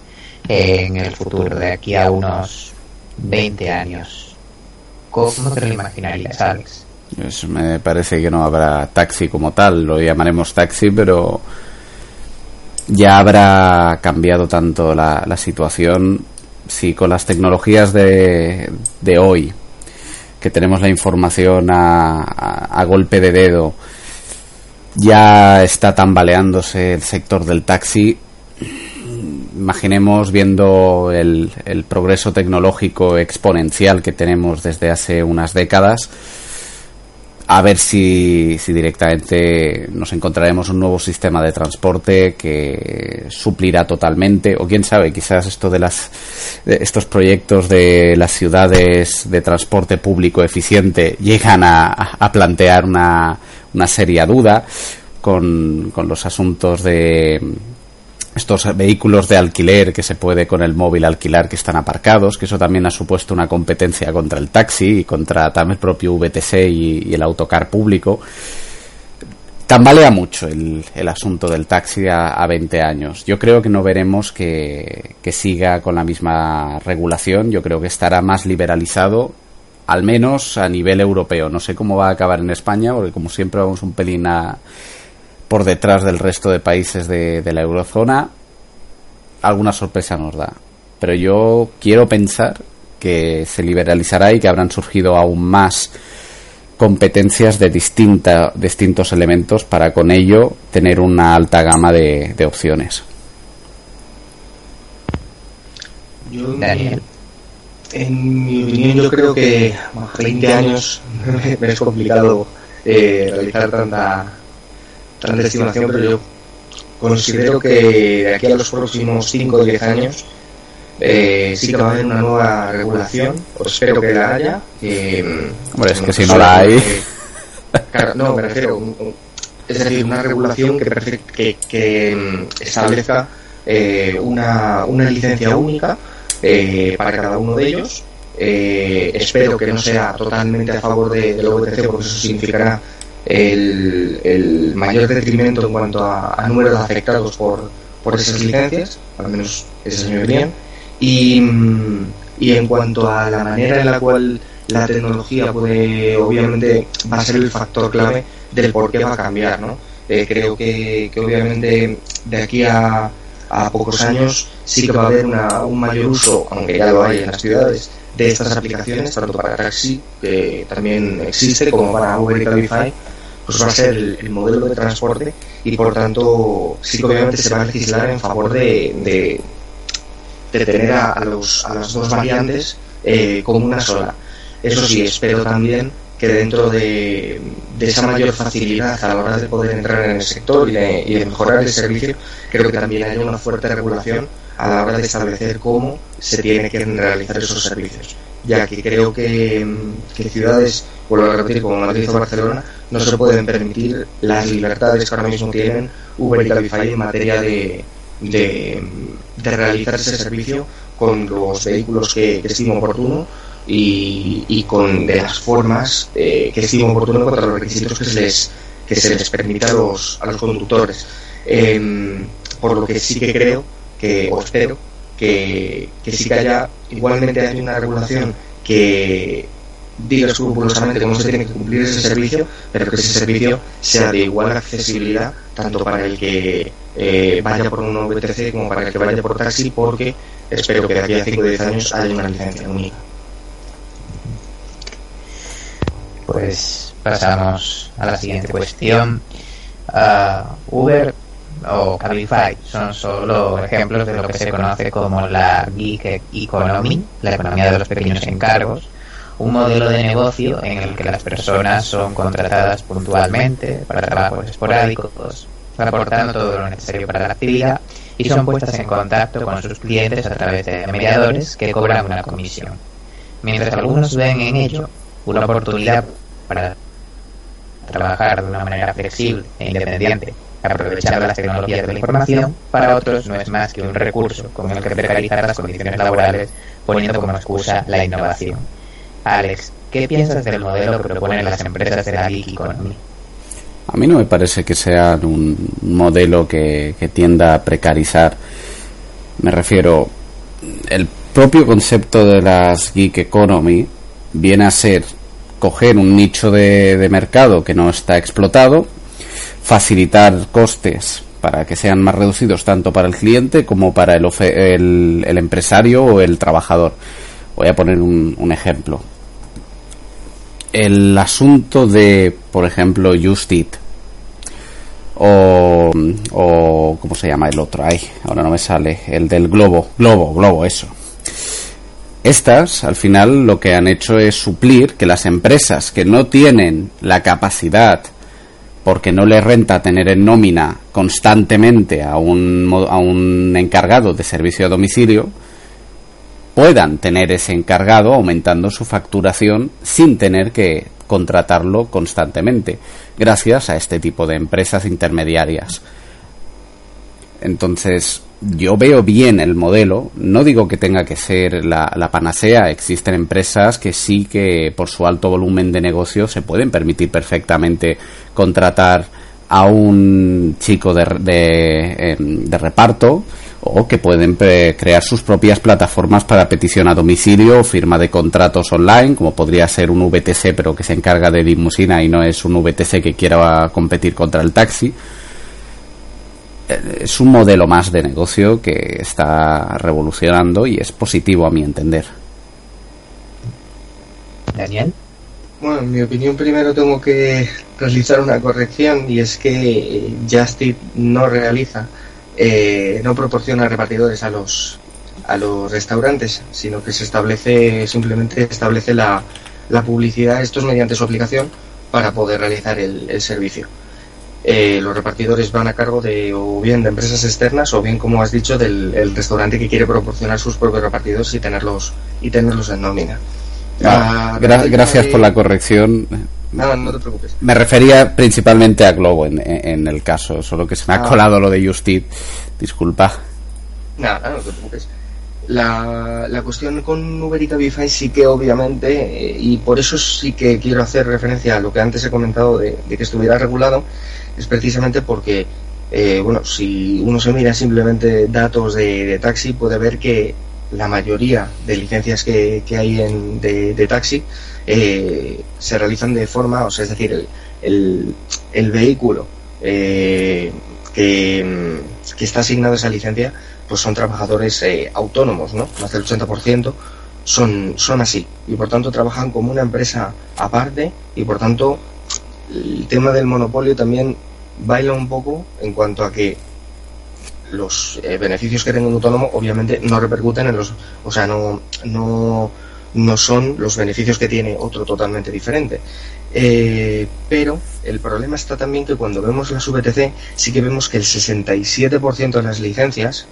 en el futuro, de aquí a unos 20 años. ¿Cómo te lo imaginarías, Alex? Pues me parece que no habrá taxi como tal, lo llamaremos taxi, pero ya habrá cambiado tanto la, situación si con las tecnologías de hoy, que tenemos la información a, a, golpe de dedo, ya está tambaleándose el sector del taxi. Imaginemos viendo el, progreso tecnológico exponencial que tenemos desde hace unas décadas, a ver si, si directamente nos encontraremos un nuevo sistema de transporte que suplirá totalmente, o quién sabe, quizás esto de las estos proyectos de las ciudades de transporte público eficiente llegan a, a plantear una, una seria duda con, con los asuntos de estos vehículos de alquiler que se puede con el móvil alquilar que están aparcados, que eso también ha supuesto una competencia contra el taxi y contra también el propio VTC y, el autocar público. Tambalea mucho el, el asunto del taxi a, a, 20 años. Yo creo que no veremos que, que siga con la misma regulación. Yo creo que estará más liberalizado al menos a nivel europeo. No sé cómo va a acabar en España, porque como siempre vamos un pelín a, por detrás del resto de países de, de, la eurozona, alguna sorpresa nos da. Pero yo quiero pensar que se liberalizará y que habrán surgido aún más competencias de distinta, distintos elementos para con ello tener una alta gama de, de opciones. Yo, Daniel. En mi opinión, yo creo que a 20 años me es complicado eh, realizar tanta, tanta estimación, pero yo considero que de aquí a los próximos 5 o 10 años eh, sí que va a haber una nueva regulación, o espero que la haya. Eh, Hombre, es que si no la hay. Que, claro, no, me refiero. Es decir, una regulación que, que, que establezca eh, una, una licencia única eh, para cada uno de ellos. Eh, espero que no sea totalmente a favor de, del OBTC porque eso significará el, mayor detrimento en cuanto a, a número de afectados por, por esas licencias, al menos esa es mi opinión. Y, y en cuanto a la manera en la cual la tecnología puede, obviamente, va a ser el factor clave del por qué va a cambiar, ¿no? Eh, creo que, que obviamente de aquí a, a pocos años sí que va a haber una, un mayor uso, aunque ya lo hay en las ciudades, de estas aplicaciones, tanto para taxi, que también existe, como para Uber y Cabify, pues va a ser el, el, modelo de transporte y por tanto sí que obviamente se va a legislar en favor de, de, tener a, a, los, a las dos variantes eh, como una sola. Eso sí, espero también que dentro de, de, esa mayor facilidad a la hora de poder entrar en el sector y de, y de, mejorar el servicio, creo que también haya una fuerte regulación a la hora de establecer cómo se tiene que realizar esos servicios. Ya que creo que, que ciudades, vuelvo a repetir, como Madrid o Barcelona, no se pueden permitir las libertades que ahora mismo tienen Uber y Cabify en materia de, de, de realizar ese servicio con los vehículos que, estimo oportuno y, y, con de las formas eh, que estimo oportuno contra los requisitos que se les que se les permite a los, a los conductores. Eh, por lo que sí que creo que, o espero, que, que sí que haya igualmente hay una regulación que diga escrupulosamente cómo se tiene que cumplir ese servicio, pero que ese servicio sea de igual accesibilidad tanto para el que eh, vaya por un VTC como para el que vaya por taxi, porque espero que de aquí a 5 o 10 años haya una licencia única. Pues pasamos a la siguiente cuestión. Uh, Uber o Cabify son solo ejemplos de lo que se conoce como la gig economy, la economía de los pequeños encargos, un modelo de negocio en el que las personas son contratadas puntualmente para trabajos esporádicos, aportando todo lo necesario para la actividad y son puestas en contacto con sus clientes a través de mediadores que cobran una comisión. Mientras algunos ven en ello una oportunidad para trabajar de una manera flexible e independiente, aprovechando las tecnologías de la información, para otros no es más que un recurso con el que precarizar las condiciones laborales poniendo como excusa la innovación. Alex, ¿qué piensas del modelo que proponen las empresas de la Geek Economy? A mí no me parece que sea un modelo que, tienda a precarizar. Me refiero, el propio concepto de las Geek Economy viene a ser coger un nicho de, mercado que no está explotado, facilitar costes para que sean más reducidos tanto para el cliente como para el, el, empresario o el trabajador. Voy a poner un ejemplo el asunto de, por ejemplo, Justit o, o ¿cómo se llama el otro? Ay, ahora no me sale, el del globo, globo, globo, eso. Estas, al final, lo que han hecho es suplir que las empresas que no tienen la capacidad, porque no les renta tener en nómina constantemente a un, a un encargado de servicio a domicilio, puedan tener ese encargado aumentando su facturación sin tener que contratarlo constantemente, gracias a este tipo de empresas intermediarias. Entonces, yo veo bien el modelo, no digo que tenga que ser la, panacea, existen empresas que sí que por su alto volumen de negocio se pueden permitir perfectamente contratar a un chico de, de, em, reparto, o que pueden crear sus propias plataformas para petición a domicilio o firma de contratos online, como podría ser un VTC pero que se encarga de limusina y no es un VTC que quiera competir contra el taxi. Eh, es un modelo más de negocio que está revolucionando y es positivo a mi entender. Daniel. Bueno, en mi opinión primero tengo que realizar una corrección y es que Justit no realiza eh, no proporciona repartidores a los a los restaurantes, sino que se establece simplemente establece la, la publicidad, esto es mediante su aplicación para poder realizar el, servicio. Eh, los repartidores van a cargo de o bien de empresas externas o bien, como has dicho, del restaurante que quiere proporcionar sus propios repartidores y tenerlos y tenerlos en nómina. Ah, gracias por la corrección. No, no te preocupes. Me refería principalmente a Globo en, el caso, solo que se me ha ah. colado lo de Justit. Disculpa. Nada, no te preocupes. La, la cuestión con Uber y sí que obviamente, eh, y por eso sí que quiero hacer referencia a lo que antes he comentado de, que estuviera regulado, es precisamente porque, eh, bueno, si uno se mira simplemente datos de, taxi, puede ver que la mayoría de licencias que, hay en, de taxi eh, se realizan de forma, o sea, es decir, el, el, vehículo eh, que, está asignado esa licencia, pues son trabajadores eh, autónomos, ¿no? Más del 80% son, son así y por tanto trabajan como una empresa aparte y por tanto el tema del monopolio también baila un poco en cuanto a que los beneficios que tenga un autónomo obviamente no repercuten en los, o sea, no, no no son los beneficios que tiene otro totalmente diferente. Eh, pero el problema está también que cuando vemos las VTC sí que vemos que el 67% de las licencias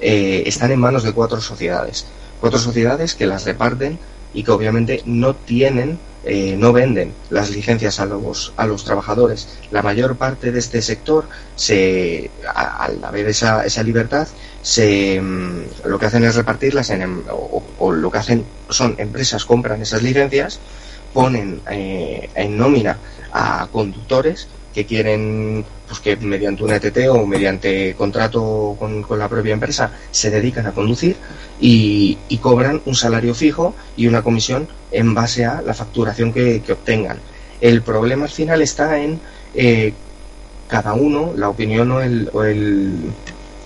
eh, están en manos de cuatro sociedades. Cuatro sociedades que las reparten y que obviamente no tienen, eh, no venden las licencias a los, a los trabajadores. La mayor parte de este sector, se, al haber esa, esa libertad, se, mm, lo que hacen es repartirlas en, em, o, lo que hacen son empresas compran esas licencias, ponen eh, en nómina a conductores que quieren, pues que mediante un ETT o mediante contrato con, la propia empresa se dedican a conducir y, cobran un salario fijo y una comisión en base a la facturación que, obtengan. El problema al final está en eh, cada uno, la opinión o el, o el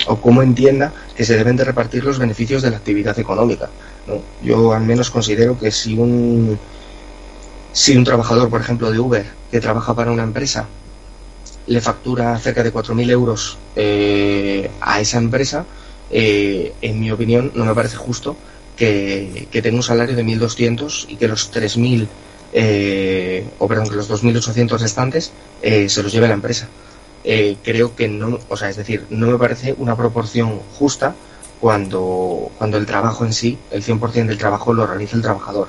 o cómo entienda que se deben de repartir los beneficios de la actividad económica. Yo al menos considero que si un, si un trabajador, por ejemplo, de Uber, que trabaja para una empresa, le factura cerca de 4.000 euros eh, a esa empresa, eh, en mi opinión no me parece justo que, tenga un salario de 1.200 y que los 3.000, eh, o perdón, que los 2.800 restantes se los lleve la empresa eh, creo que no, o sea, es decir, no me parece una proporción justa cuando, cuando el trabajo en sí, el 100% del trabajo lo realiza el trabajador.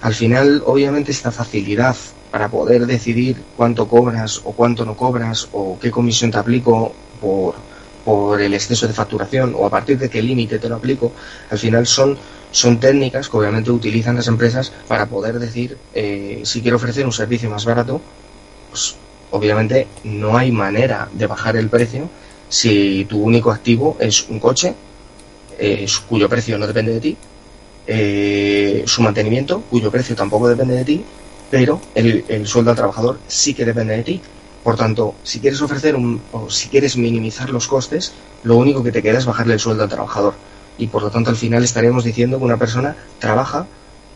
Al final, obviamente, esta facilidad para poder decidir cuánto cobras o cuánto no cobras o qué comisión te aplico por, por el exceso de facturación o a partir de qué límite te lo aplico, al final son, son técnicas que obviamente utilizan las empresas para poder decir eh, si quiero ofrecer un servicio más barato, pues obviamente no hay manera de bajar el precio si tu único activo es un coche eh, cuyo precio no depende de ti, eh, su mantenimiento cuyo precio tampoco depende de ti, pero el, el sueldo al trabajador sí que depende de ti por tanto, si quieres ofrecer un, o si quieres minimizar los costes, lo único que te queda es bajarle el sueldo al trabajador. Y por lo tanto, al final estaríamos diciendo que una persona trabaja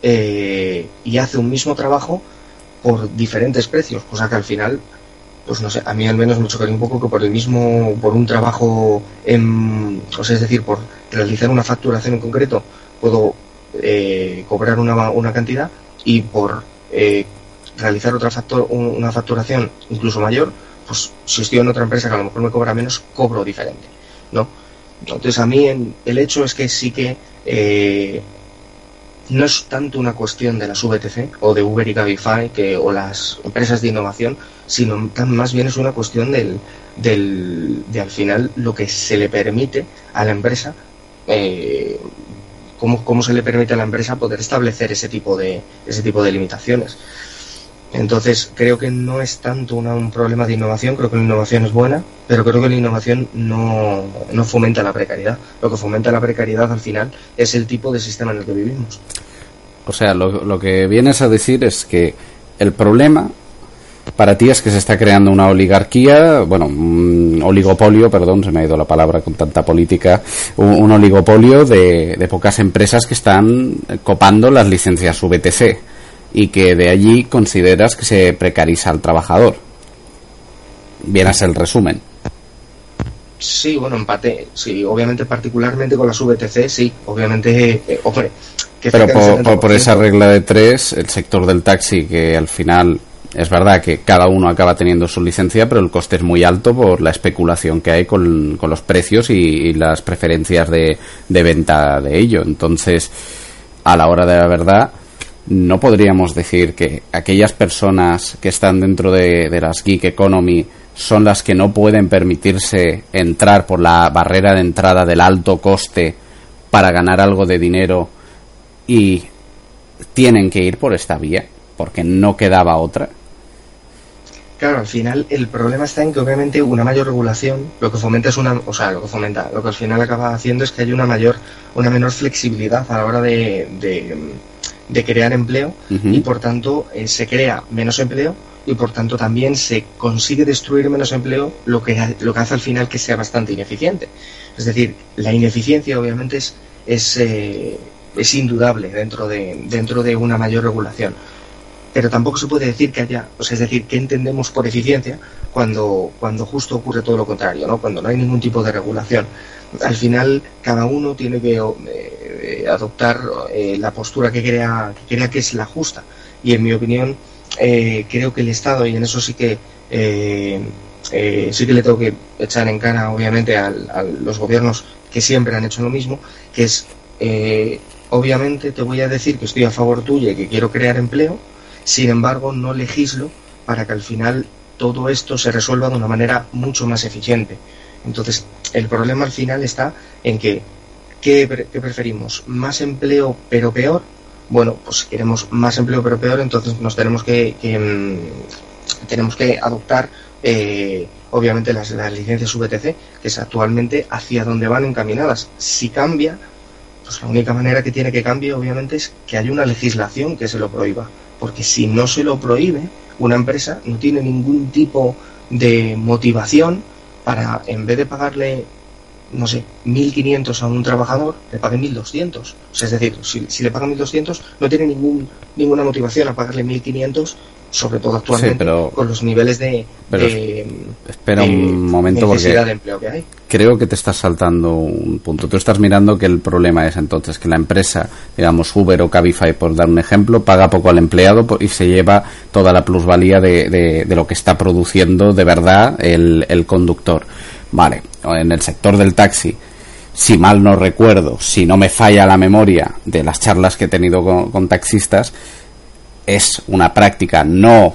eh, y hace un mismo trabajo por diferentes precios, cosa que al final, pues no sé, a mí al menos me chocaría un poco que por el mismo, por un trabajo, en, o sea, es decir, por realizar una facturación en concreto, puedo eh, cobrar una, una, cantidad y por eh, realizar otra factor, una facturación incluso mayor, pues si estoy en otra empresa que a lo mejor me cobra menos, cobro diferente, ¿no? Entonces a mí el hecho es que sí que eh, no es tanto una cuestión de las VTC o de Uber y Cabify que, o las empresas de innovación, sino más bien es una cuestión del, del, de al final lo que se le permite a la empresa eh, cómo, cómo, se le permite a la empresa poder establecer ese tipo de ese tipo de limitaciones. Entonces, creo que no es tanto un problema de innovación, creo que la innovación es buena, pero creo que la innovación no, no, fomenta la precariedad. Lo que fomenta la precariedad al final es el tipo de sistema en el que vivimos. O sea, lo, lo que vienes a decir es que el problema para ti es que se está creando una oligarquía, bueno, un oligopolio, perdón, se me ha ido la palabra con tanta política, un, un oligopolio de, de pocas empresas que están copando las licencias VTC y que de allí consideras que se precariza al trabajador. Vieras el resumen. Sí, bueno, empate. Sí, obviamente, particularmente con las VTC, sí, obviamente, eh, hombre. Pero por, por, por, esa regla de tres, el sector del taxi, que al final es verdad que cada uno acaba teniendo su licencia, pero el coste es muy alto por la especulación que hay con, los precios y, las preferencias de, de venta de ello. Entonces, a la hora de la verdad, no podríamos decir que aquellas personas que están dentro de, de, las geek economy son las que no pueden permitirse entrar por la barrera de entrada del alto coste para ganar algo de dinero y tienen que ir por esta vía porque no quedaba otra. Claro, al final el problema está en que obviamente una mayor regulación lo que fomenta es una, o sea, lo que fomenta, lo que al final acaba haciendo es que haya una mayor, una menor flexibilidad a la hora de, de de crear empleo uh -huh. y por tanto eh, se crea menos empleo y por tanto también se consigue destruir menos empleo lo que, lo que hace al final que sea bastante ineficiente. Es decir, la ineficiencia obviamente es, es, eh, es indudable dentro de, dentro de una mayor regulación. Pero tampoco se puede decir que haya, o sea, es decir, que entendemos por eficiencia cuando, cuando justo ocurre todo lo contrario, ¿no? cuando no hay ningún tipo de regulación. Al final, cada uno tiene que eh, adoptar eh, la postura que crea, que es la justa. Y en mi opinión, eh, creo que el Estado, y en eso sí que sí que le tengo que echar en cara, obviamente, a, a, los gobiernos que siempre han hecho lo mismo, que es, obviamente, te voy a decir que estoy a favor tuya y que quiero crear empleo, sin embargo, no legislo para que al final todo esto se resuelva de una manera mucho más eficiente. Entonces, el problema al final está en que, ¿qué, qué preferimos? ¿Más empleo pero peor? Bueno, pues queremos más empleo pero peor, entonces nos tenemos que, que mmm, tenemos que adoptar eh, obviamente las, las, licencias VTC, que es actualmente hacia donde van encaminadas. Si cambia, pues la única manera que tiene que cambiar, obviamente, es que haya una legislación que se lo prohíba. Porque si no se lo prohíbe, una empresa no tiene ningún tipo de motivación para, en vez de pagarle, no sé, 1.500 a un trabajador, le pague 1.200. O sea, es decir, si, si le pagan 1.200, no tiene ningún, ninguna motivación a pagarle 1.500 sobre todo actualmente con los niveles de, espera un momento porque creo que te estás saltando un punto. Tú estás mirando que el problema es entonces que la empresa digamos Uber o Cabify por dar un ejemplo paga poco al empleado y se lleva toda la plusvalía de, de, lo que está produciendo de verdad el, el conductor. Vale en el sector del taxi si mal no recuerdo, si no me falla la memoria de las charlas que he tenido con, taxistas, es una práctica no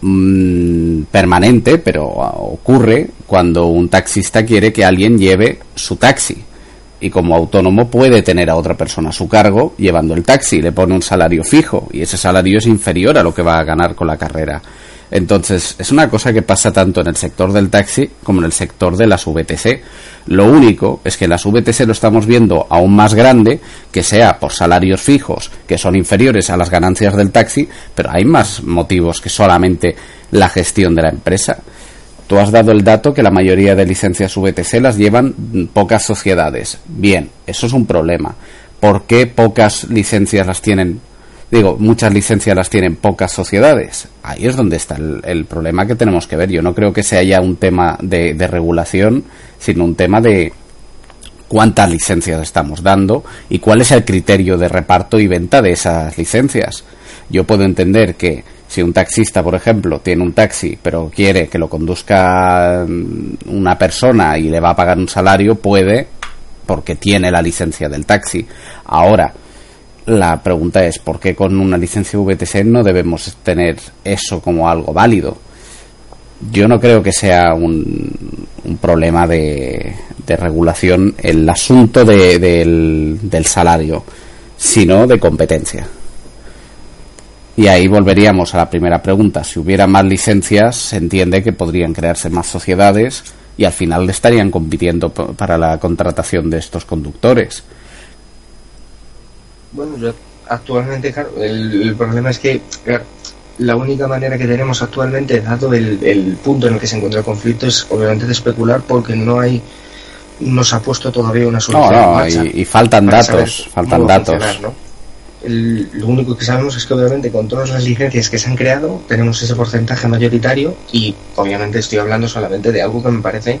mm, permanente, pero ocurre cuando un taxista quiere que alguien lleve su taxi. Y como autónomo puede tener a otra persona a su cargo llevando el taxi, le pone un salario fijo y ese salario es inferior a lo que va a ganar con la carrera. Entonces, es una cosa que pasa tanto en el sector del taxi como en el sector de las VTC. Lo único es que las VTC lo estamos viendo aún más grande, que sea por salarios fijos, que son inferiores a las ganancias del taxi, pero hay más motivos que solamente la gestión de la empresa. Tú has dado el dato que la mayoría de licencias VTC las llevan pocas sociedades. Bien, eso es un problema. ¿Por qué pocas licencias las tienen digo, muchas licencias las tienen pocas sociedades. Ahí es donde está el, problema que tenemos que ver. Yo no creo que sea ya un tema de, regulación, sino un tema de cuántas licencias estamos dando y cuál es el criterio de reparto y venta de esas licencias. Yo puedo entender que si un taxista, por ejemplo, tiene un taxi, pero quiere que lo conduzca mm, una persona y le va a pagar un salario, puede, porque tiene la licencia del taxi. Ahora, la pregunta es, ¿por qué con una licencia VTC no debemos tener eso como algo válido? Yo no creo que sea un, problema de, regulación el asunto del, del salario, sino de competencia. Y ahí volveríamos a la primera pregunta. Si hubiera más licencias, se entiende que podrían crearse más sociedades y al final estarían compitiendo para la contratación de estos conductores. Bueno, yo actualmente, claro, el, problema es que la única manera que tenemos actualmente, dado el, punto en el que se encuentra el conflicto, es obviamente de especular porque no hay no se ha puesto todavía una solución. No, no, y, faltan datos, faltan datos. lo único que sabemos es que obviamente con todas las licencias que se han creado tenemos ese porcentaje mayoritario y obviamente estoy hablando solamente de algo que me parece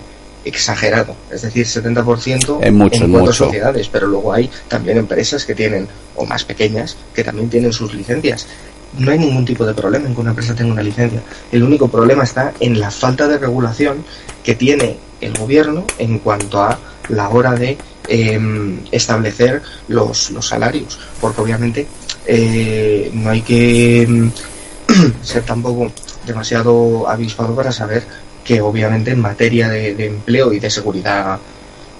exagerado, es decir, 70% en, mucho, en cuatro sociedades, pero luego hay también empresas que tienen, o más pequeñas, que también tienen sus licencias. No hay ningún tipo de problema en que una empresa tenga una licencia. El único problema está en la falta de regulación que tiene el gobierno en cuanto a la hora de em, establecer los, los, salarios, porque obviamente eh, no hay que em, ser tampoco demasiado avispado para saber que obviamente en materia de, empleo y de seguridad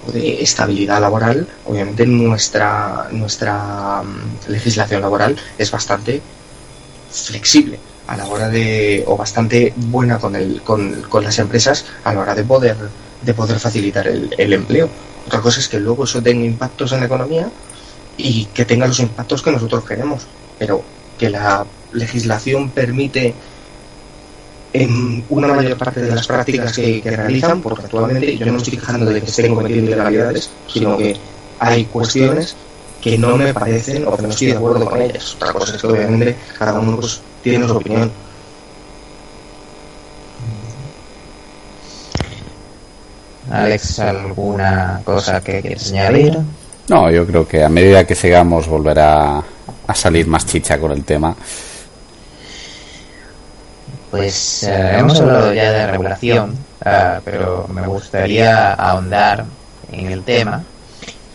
o de estabilidad laboral, obviamente nuestra, nuestra mm, legislación laboral es bastante flexible a la hora de, o bastante buena con, el, con, con las empresas a la hora de poder, de poder facilitar el, el empleo. Otra cosa es que luego eso tenga impactos en la economía y que tenga los impactos que nosotros queremos, pero que la legislación permite en una mayor parte de las prácticas que, realizan, porque actualmente yo no estoy quejando de que estén cometiendo ilegalidades, sino que hay cuestiones que no me parecen o que no estoy de acuerdo con ellas. Otra cosa es que obviamente cada uno pues, tiene su opinión. Alex, ¿alguna cosa que quieras añadir? No, yo creo que a medida que sigamos volverá a salir más chicha con el tema. Pues eh, hemos hablado ya de regulación, ah, pero me gustaría ahondar en el tema,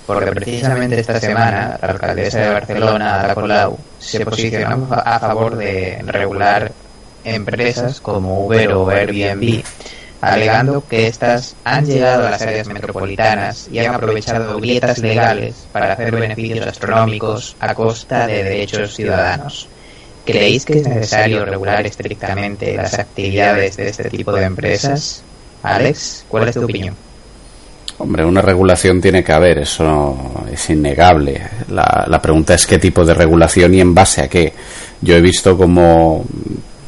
porque precisamente esta semana la alcaldesa de Barcelona, Ada Colau, se posicionó a favor de regular empresas como Uber o Airbnb, alegando que estas han llegado a las áreas metropolitanas y han aprovechado grietas legales para hacer beneficios astronómicos a costa de derechos ciudadanos. ¿Creéis que es necesario regular estrictamente las actividades de este tipo de empresas? Alex, ¿cuál es tu opinión? Hombre, una regulación tiene que haber, eso es innegable. La, la pregunta es qué tipo de regulación y en base a qué. Yo he visto como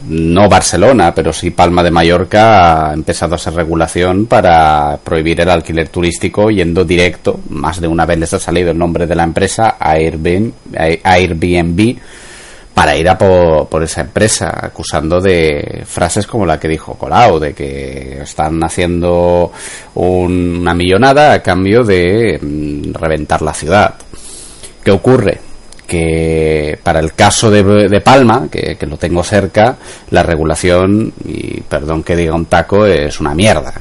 no Barcelona, pero sí Palma de Mallorca ha empezado a hacer regulación para prohibir el alquiler turístico yendo directo, más de una vez les ha salido el nombre de la empresa, Airbnb, Airbnb para ir a por, esa empresa, acusando de frases como la que dijo Colau, de que están haciendo una millonada a cambio de mm, reventar la ciudad. ¿Qué ocurre? Que para el caso de, Palma, que, que, lo tengo cerca, la regulación, y perdón que diga un taco, es una mierda.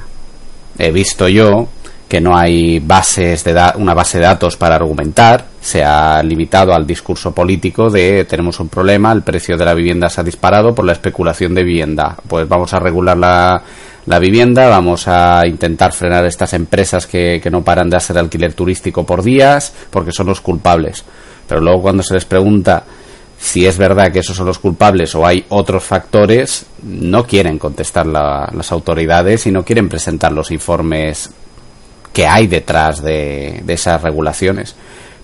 He visto yo que no hay bases de una base de datos para argumentar, se ha limitado al discurso político de tenemos un problema, el precio de la vivienda se ha disparado por la especulación de vivienda. Pues vamos a regular la, la vivienda, vamos a intentar frenar estas empresas que, que no paran de hacer alquiler turístico por días, porque son los culpables. Pero luego cuando se les pregunta si es verdad que esos son los culpables o hay otros factores, no quieren contestar las autoridades y no quieren presentar los informes que hay detrás de, esas regulaciones.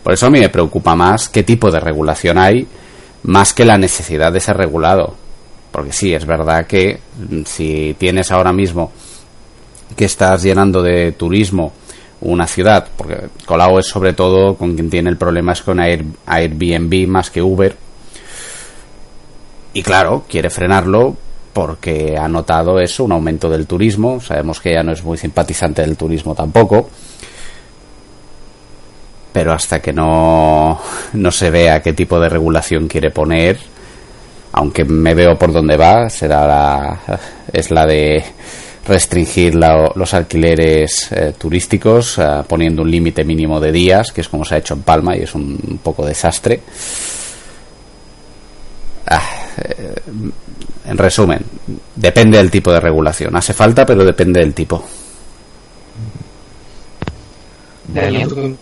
Por eso a mí me preocupa más qué tipo de regulación hay, más que la necesidad de ser regulado. Porque sí, es verdad que mm, si tienes ahora mismo que estás llenando de turismo una ciudad, porque Colau es sobre todo con quien tiene el problema es con Airbnb más que Uber. Y claro, quiere frenarlo porque ha notado eso, un aumento del turismo. Sabemos que ya no es muy simpatizante del turismo tampoco. Pero hasta que no, no se vea qué tipo de regulación quiere poner, aunque me veo por dónde va, será la, es la de restringir los alquileres eh, turísticos eh, poniendo un límite mínimo de días, que es como se ha hecho en Palma y es un, poco desastre. Ah, eh, en resumen, depende del tipo de regulación. Hace falta, pero depende del tipo. En,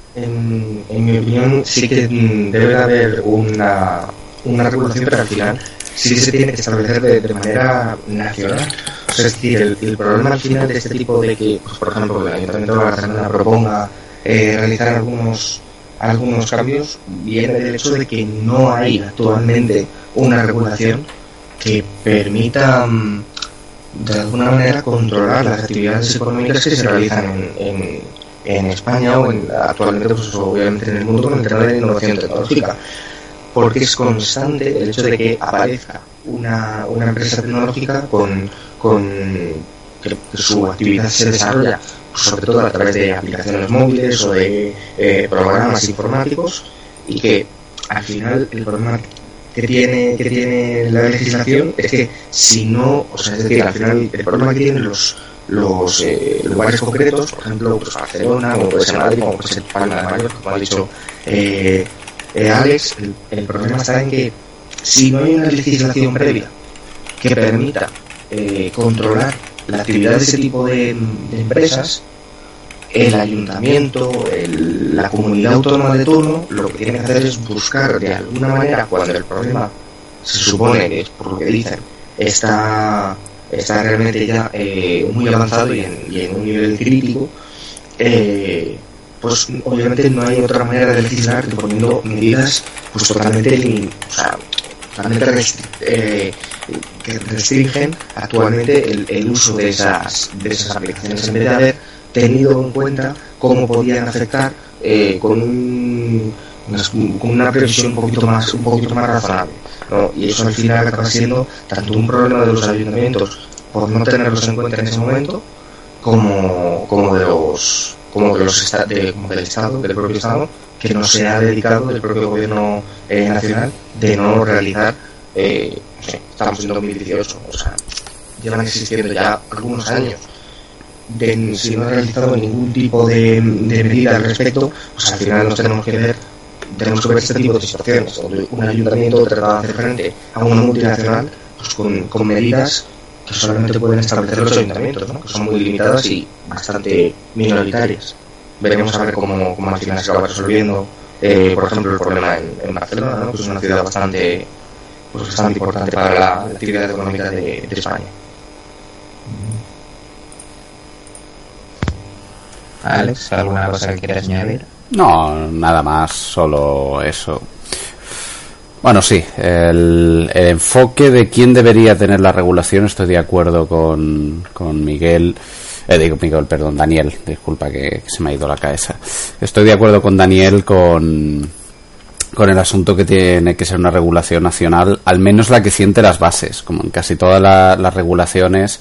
mi opinión, sí que debe haber una, una regulación, pero al final sí se tiene que establecer de, manera nacional. es decir, el, problema al final de este tipo de que, pues, por ejemplo, el Ayuntamiento de Barcelona proponga eh, realizar algunos algunos cambios viene del hecho de que no hay actualmente una regulación que permita mm, de alguna manera controlar las actividades económicas que se realizan en, en, España o en, actualmente pues, obviamente en el mundo con el tema de la innovación tecnológica. Porque es constante el hecho de que aparezca una, una empresa tecnológica con, con que, su actividad se desarrolla pues, sobre todo a través de aplicaciones móviles o de eh, programas informáticos y que al final el problema que tiene, que tiene la legislación es que si no, o sea, es decir, al final el problema que tienen los, los eh, lugares concretos, por ejemplo, pues Barcelona, como puede ser Madrid, como puede ser Palma de Mallorca, como ha dicho eh, eh, Alex, el, problema está en que si no hay una legislación previa que permita controlar la actividad de ese tipo de empresas, el ayuntamiento, la comunidad autónoma de turno, lo que tiene que hacer es buscar de alguna manera, cuando el problema. Se supone que es por lo que dicen, está, está realmente ya eh, muy avanzado y en, un nivel crítico, eh, pues obviamente no hay otra manera de legislar que poniendo medidas pues totalmente, o sea, totalmente eh, que restringen actualmente el, el, uso de esas, de esas aplicaciones en vez de haber tenido en cuenta cómo podían afectar eh, con, un, con una previsión un poquito más un poquito más razonable y eso al final acaba siendo tanto un problema de los ayuntamientos por no tenerlos en cuenta en ese momento como, como de los como de los de, del estado del propio estado que no se ha dedicado del propio gobierno eh, nacional de no realizar eh, estamos en 2018 o sea llevan existiendo ya algunos años de, si no ha realizado ningún tipo de, medida al respecto, pues al final nos tenemos que ver tenemos que ver este tipo de situaciones, donde un ayuntamiento trata de hacer frente a una multinacional pues con, medidas que solamente pueden establecer los ayuntamientos, que son muy limitadas y bastante minoritarias. Veremos a ver cómo, cómo al final se acaba resolviendo, eh, por ejemplo, el problema en, Barcelona, que es una ciudad bastante, pues importante para la, actividad económica de España. Alex, ¿alguna cosa que quieras añadir? No, nada más, solo eso. Bueno, sí, el, enfoque de quién debería tener la regulación, estoy de acuerdo con, con Miguel. Eh, digo, Miguel, perdón, Daniel, disculpa que, se me ha ido la cabeza. Estoy de acuerdo con Daniel con, con el asunto que tiene que ser una regulación nacional, al menos la que siente las bases, como en casi todas las regulaciones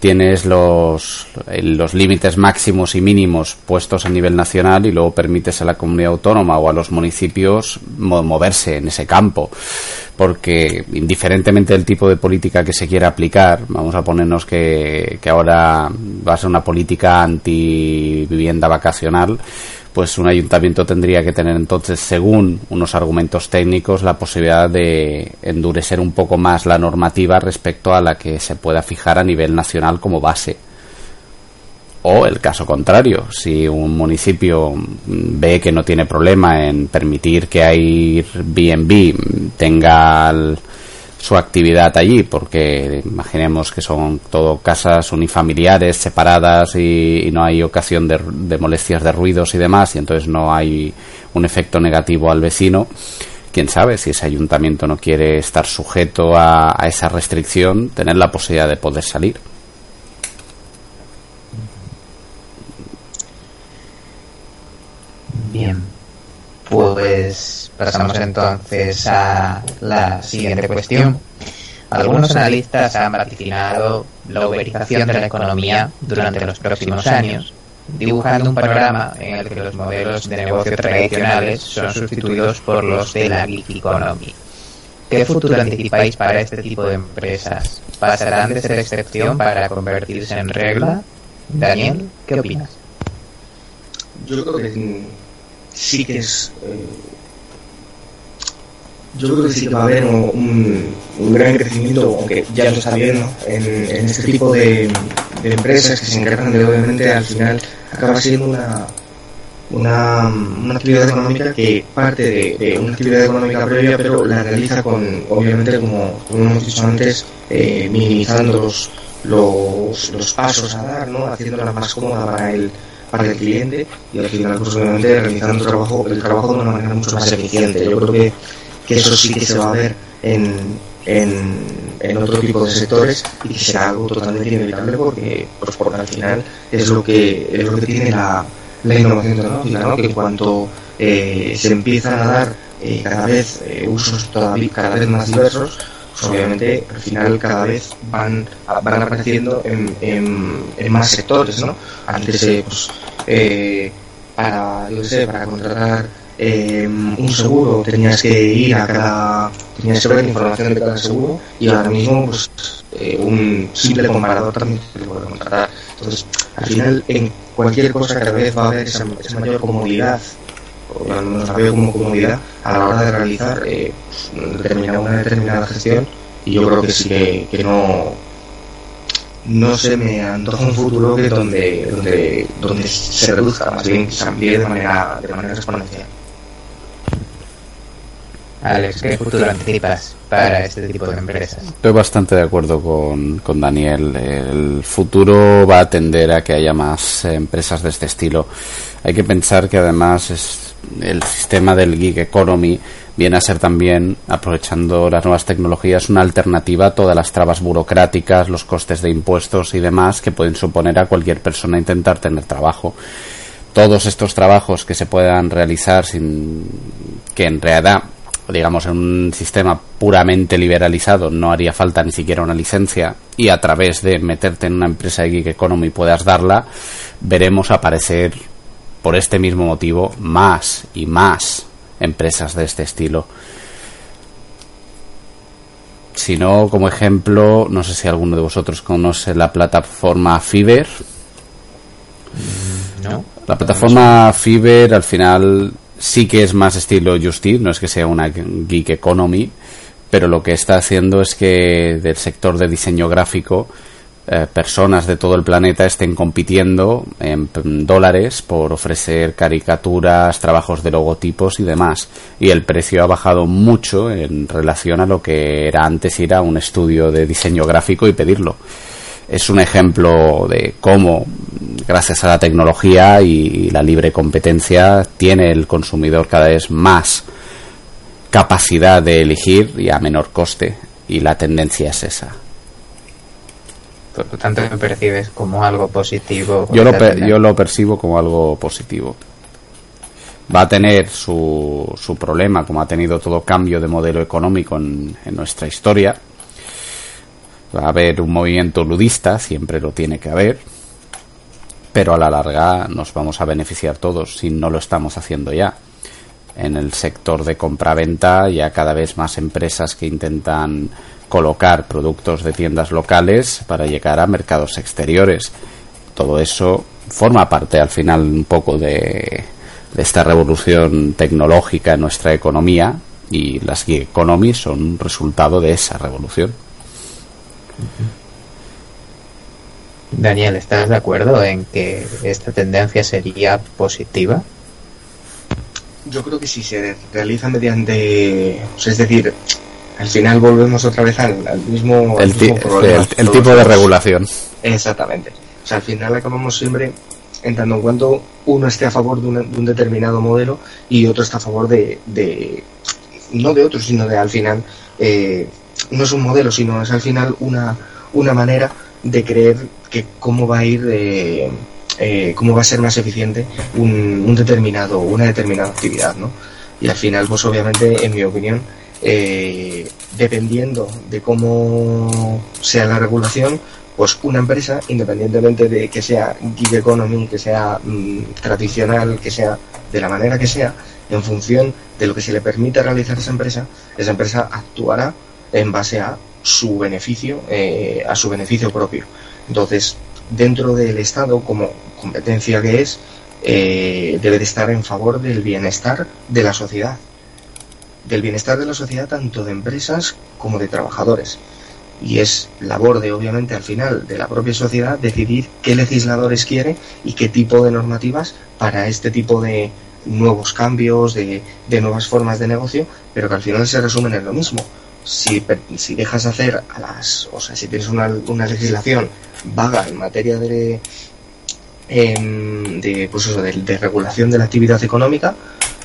tienes los, los límites máximos y mínimos puestos a nivel nacional y luego permites a la comunidad autónoma o a los municipios moverse en ese campo. Porque indiferentemente del tipo de política que se quiera aplicar, vamos a ponernos que, que ahora va a ser una política anti vivienda vacacional, pues un ayuntamiento tendría que tener entonces, según unos argumentos técnicos, la posibilidad de endurecer un poco más la normativa respecto a la que se pueda fijar a nivel nacional como base. O el caso contrario, si un municipio ve que no tiene problema en permitir que Airbnb tenga su actividad allí, porque imaginemos que son todo casas unifamiliares, separadas y, no hay ocasión de, molestias de ruidos y demás, y entonces no hay un efecto negativo al vecino. Quién sabe si ese ayuntamiento no quiere estar sujeto a, a esa restricción, tener la posibilidad de poder salir. Bien, pues Pasamos entonces a la siguiente cuestión. Algunos analistas han vaticinado la uberización de la economía durante los próximos años, dibujando un panorama en el que los modelos de negocio tradicionales son sustituidos por los de la gig economy. ¿Qué futuro anticipáis para este tipo de empresas? ¿Pasarán de ser excepción para convertirse en regla? Daniel, ¿qué opinas? Yo creo que sí que es eh, yo creo que sí que va a haber un, gran crecimiento, aunque ya lo está viendo, en, este tipo de, empresas que se encargan de, obviamente, al final acaba siendo una, una, actividad económica que parte de, una actividad económica previa, pero la realiza con, obviamente, como, hemos dicho antes, eh, minimizando los, los, pasos a dar, ¿no? haciéndola más cómoda para el, para el cliente y al final, pues, obviamente, realizando el trabajo, el trabajo de una manera mucho más eficiente. Yo creo que que eso sí que se va a ver en, en, en otro tipo de sectores y que será algo totalmente inevitable porque, pues porque al final es lo que, es lo que tiene la, la innovación tecnológica, ¿no? que cuanto eh, se empiezan a dar eh, cada vez eh, usos cada vez más diversos, pues obviamente al final cada vez van, van apareciendo en, en, más sectores, ¿no? Antes, pues, para, yo sé, para contratar eh, un seguro, tenías que ir a cada, tenías que ver información de cada seguro y ahora mismo pues eh, un simple comparador también te puede contratar. Entonces, al final en cualquier cosa cada vez va a haber esa, mayor comodidad, o al menos la veo como comodidad a la hora de realizar eh, determinada, una determinada gestión y yo creo que sí que, que no no se me antoja un futuro que donde, donde, donde se reduzca, más bien que se amplíe de manera, de manera exponencial. Alex, ¿qué futuro anticipas para este tipo de empresas? Estoy bastante de acuerdo con, con Daniel. El futuro va a tender a que haya más empresas de este estilo. Hay que pensar que además es el sistema del gig economy viene a ser también, aprovechando las nuevas tecnologías, una alternativa a todas las trabas burocráticas, los costes de impuestos y demás que pueden suponer a cualquier persona intentar tener trabajo. Todos estos trabajos que se puedan realizar sin que en realidad digamos, en un sistema puramente liberalizado no haría falta ni siquiera una licencia y a través de meterte en una empresa de gig economy puedas darla, veremos aparecer por este mismo motivo más y más empresas de este estilo. Si no, como ejemplo, no sé si alguno de vosotros conoce la plataforma Fiverr. No. La plataforma Fiverr al final sí que es más estilo Justice, no es que sea una geek economy, pero lo que está haciendo es que del sector de diseño gráfico eh, personas de todo el planeta estén compitiendo en, dólares por ofrecer caricaturas, trabajos de logotipos y demás. Y el precio ha bajado mucho en relación a lo que era antes ir a un estudio de diseño gráfico y pedirlo es un ejemplo de cómo, gracias a la tecnología y la libre competencia, tiene el consumidor cada vez más capacidad de elegir y a menor coste. Y la tendencia es esa. Por lo tanto, me percibes como algo positivo. Yo lo, yo lo percibo como algo positivo. va a tener su, su problema, como ha tenido todo cambio de modelo económico en, en nuestra historia. Va a haber un movimiento ludista, siempre lo tiene que haber, pero a la larga nos vamos a beneficiar todos si no lo estamos haciendo ya. En el sector de compra-venta ya cada vez más empresas que intentan colocar productos de tiendas locales para llegar a mercados exteriores. Todo eso forma parte al final un poco de, esta revolución tecnológica en nuestra economía y las gig economies son un resultado de esa revolución. Daniel, ¿estás de acuerdo en que esta tendencia sería positiva? Yo creo que si se realiza mediante, es decir, al final volvemos otra vez al, al mismo, el, al mismo problema, el, el tipo de regulación. Exactamente. O sea, al final acabamos siempre en tanto en cuanto uno esté a favor de, una, de un determinado modelo y otro está a favor de, de no de otro, sino de al final, eh, no es un modelo, sino es al final una, una manera de creer que cómo va a ir, eh, eh, cómo va a ser más eficiente un, un, determinado, una determinada actividad, ¿no? Y al final, pues obviamente, en mi opinión, eh, dependiendo de cómo sea la regulación, pues una empresa, independientemente de que sea gig economy, que sea mmm, tradicional, que sea de la manera que sea, en función de lo que se le permita realizar a esa empresa, esa empresa actuará en base a su beneficio, eh, a su beneficio propio. Entonces, dentro del Estado, como competencia que es, eh, debe de estar en favor del bienestar de la sociedad, del bienestar de la sociedad tanto de empresas como de trabajadores y es labor de obviamente al final de la propia sociedad decidir qué legisladores quiere y qué tipo de normativas para este tipo de nuevos cambios, de, de nuevas formas de negocio, pero que al final se resumen en lo mismo. Si, si dejas hacer a las, o sea, si tienes una, una legislación vaga en materia de, eh, de pues eso, de, de, regulación de la actividad económica,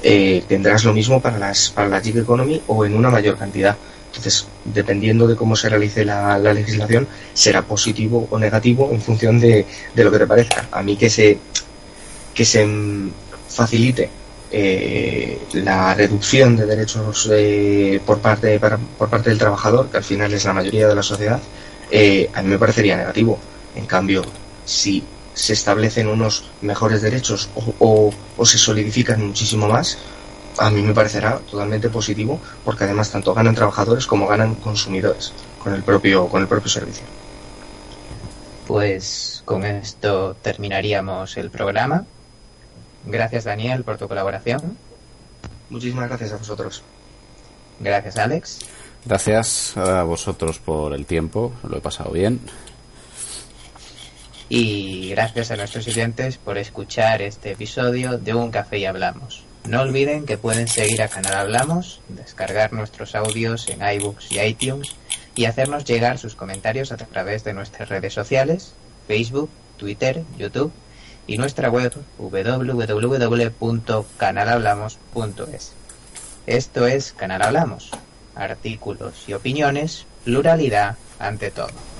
eh, tendrás lo mismo para las para la gig economy o en una mayor cantidad. Entonces, dependiendo de cómo se realice la, la, legislación, será positivo o negativo en función de, de, lo que te parezca. A mí que se, que se facilite eh, la reducción de derechos eh, por, parte, por parte del trabajador, que al final es la mayoría de la sociedad, eh, a mí me parecería negativo. En cambio, si se establecen unos mejores derechos o, o, o se solidifican muchísimo más, a mí me parecerá totalmente positivo porque además tanto ganan trabajadores como ganan consumidores con el propio con el propio servicio. Pues con esto terminaríamos el programa. Gracias Daniel por tu colaboración. Muchísimas gracias a vosotros. Gracias Alex. Gracias a vosotros por el tiempo, lo he pasado bien. Y gracias a nuestros oyentes por escuchar este episodio de Un Café y Hablamos. No olviden que pueden seguir a Canal Hablamos, descargar nuestros audios en iBooks y iTunes y hacernos llegar sus comentarios a través de nuestras redes sociales, Facebook, Twitter, YouTube y nuestra web www.canalhablamos.es. Esto es Canal Hablamos, artículos y opiniones, pluralidad ante todo.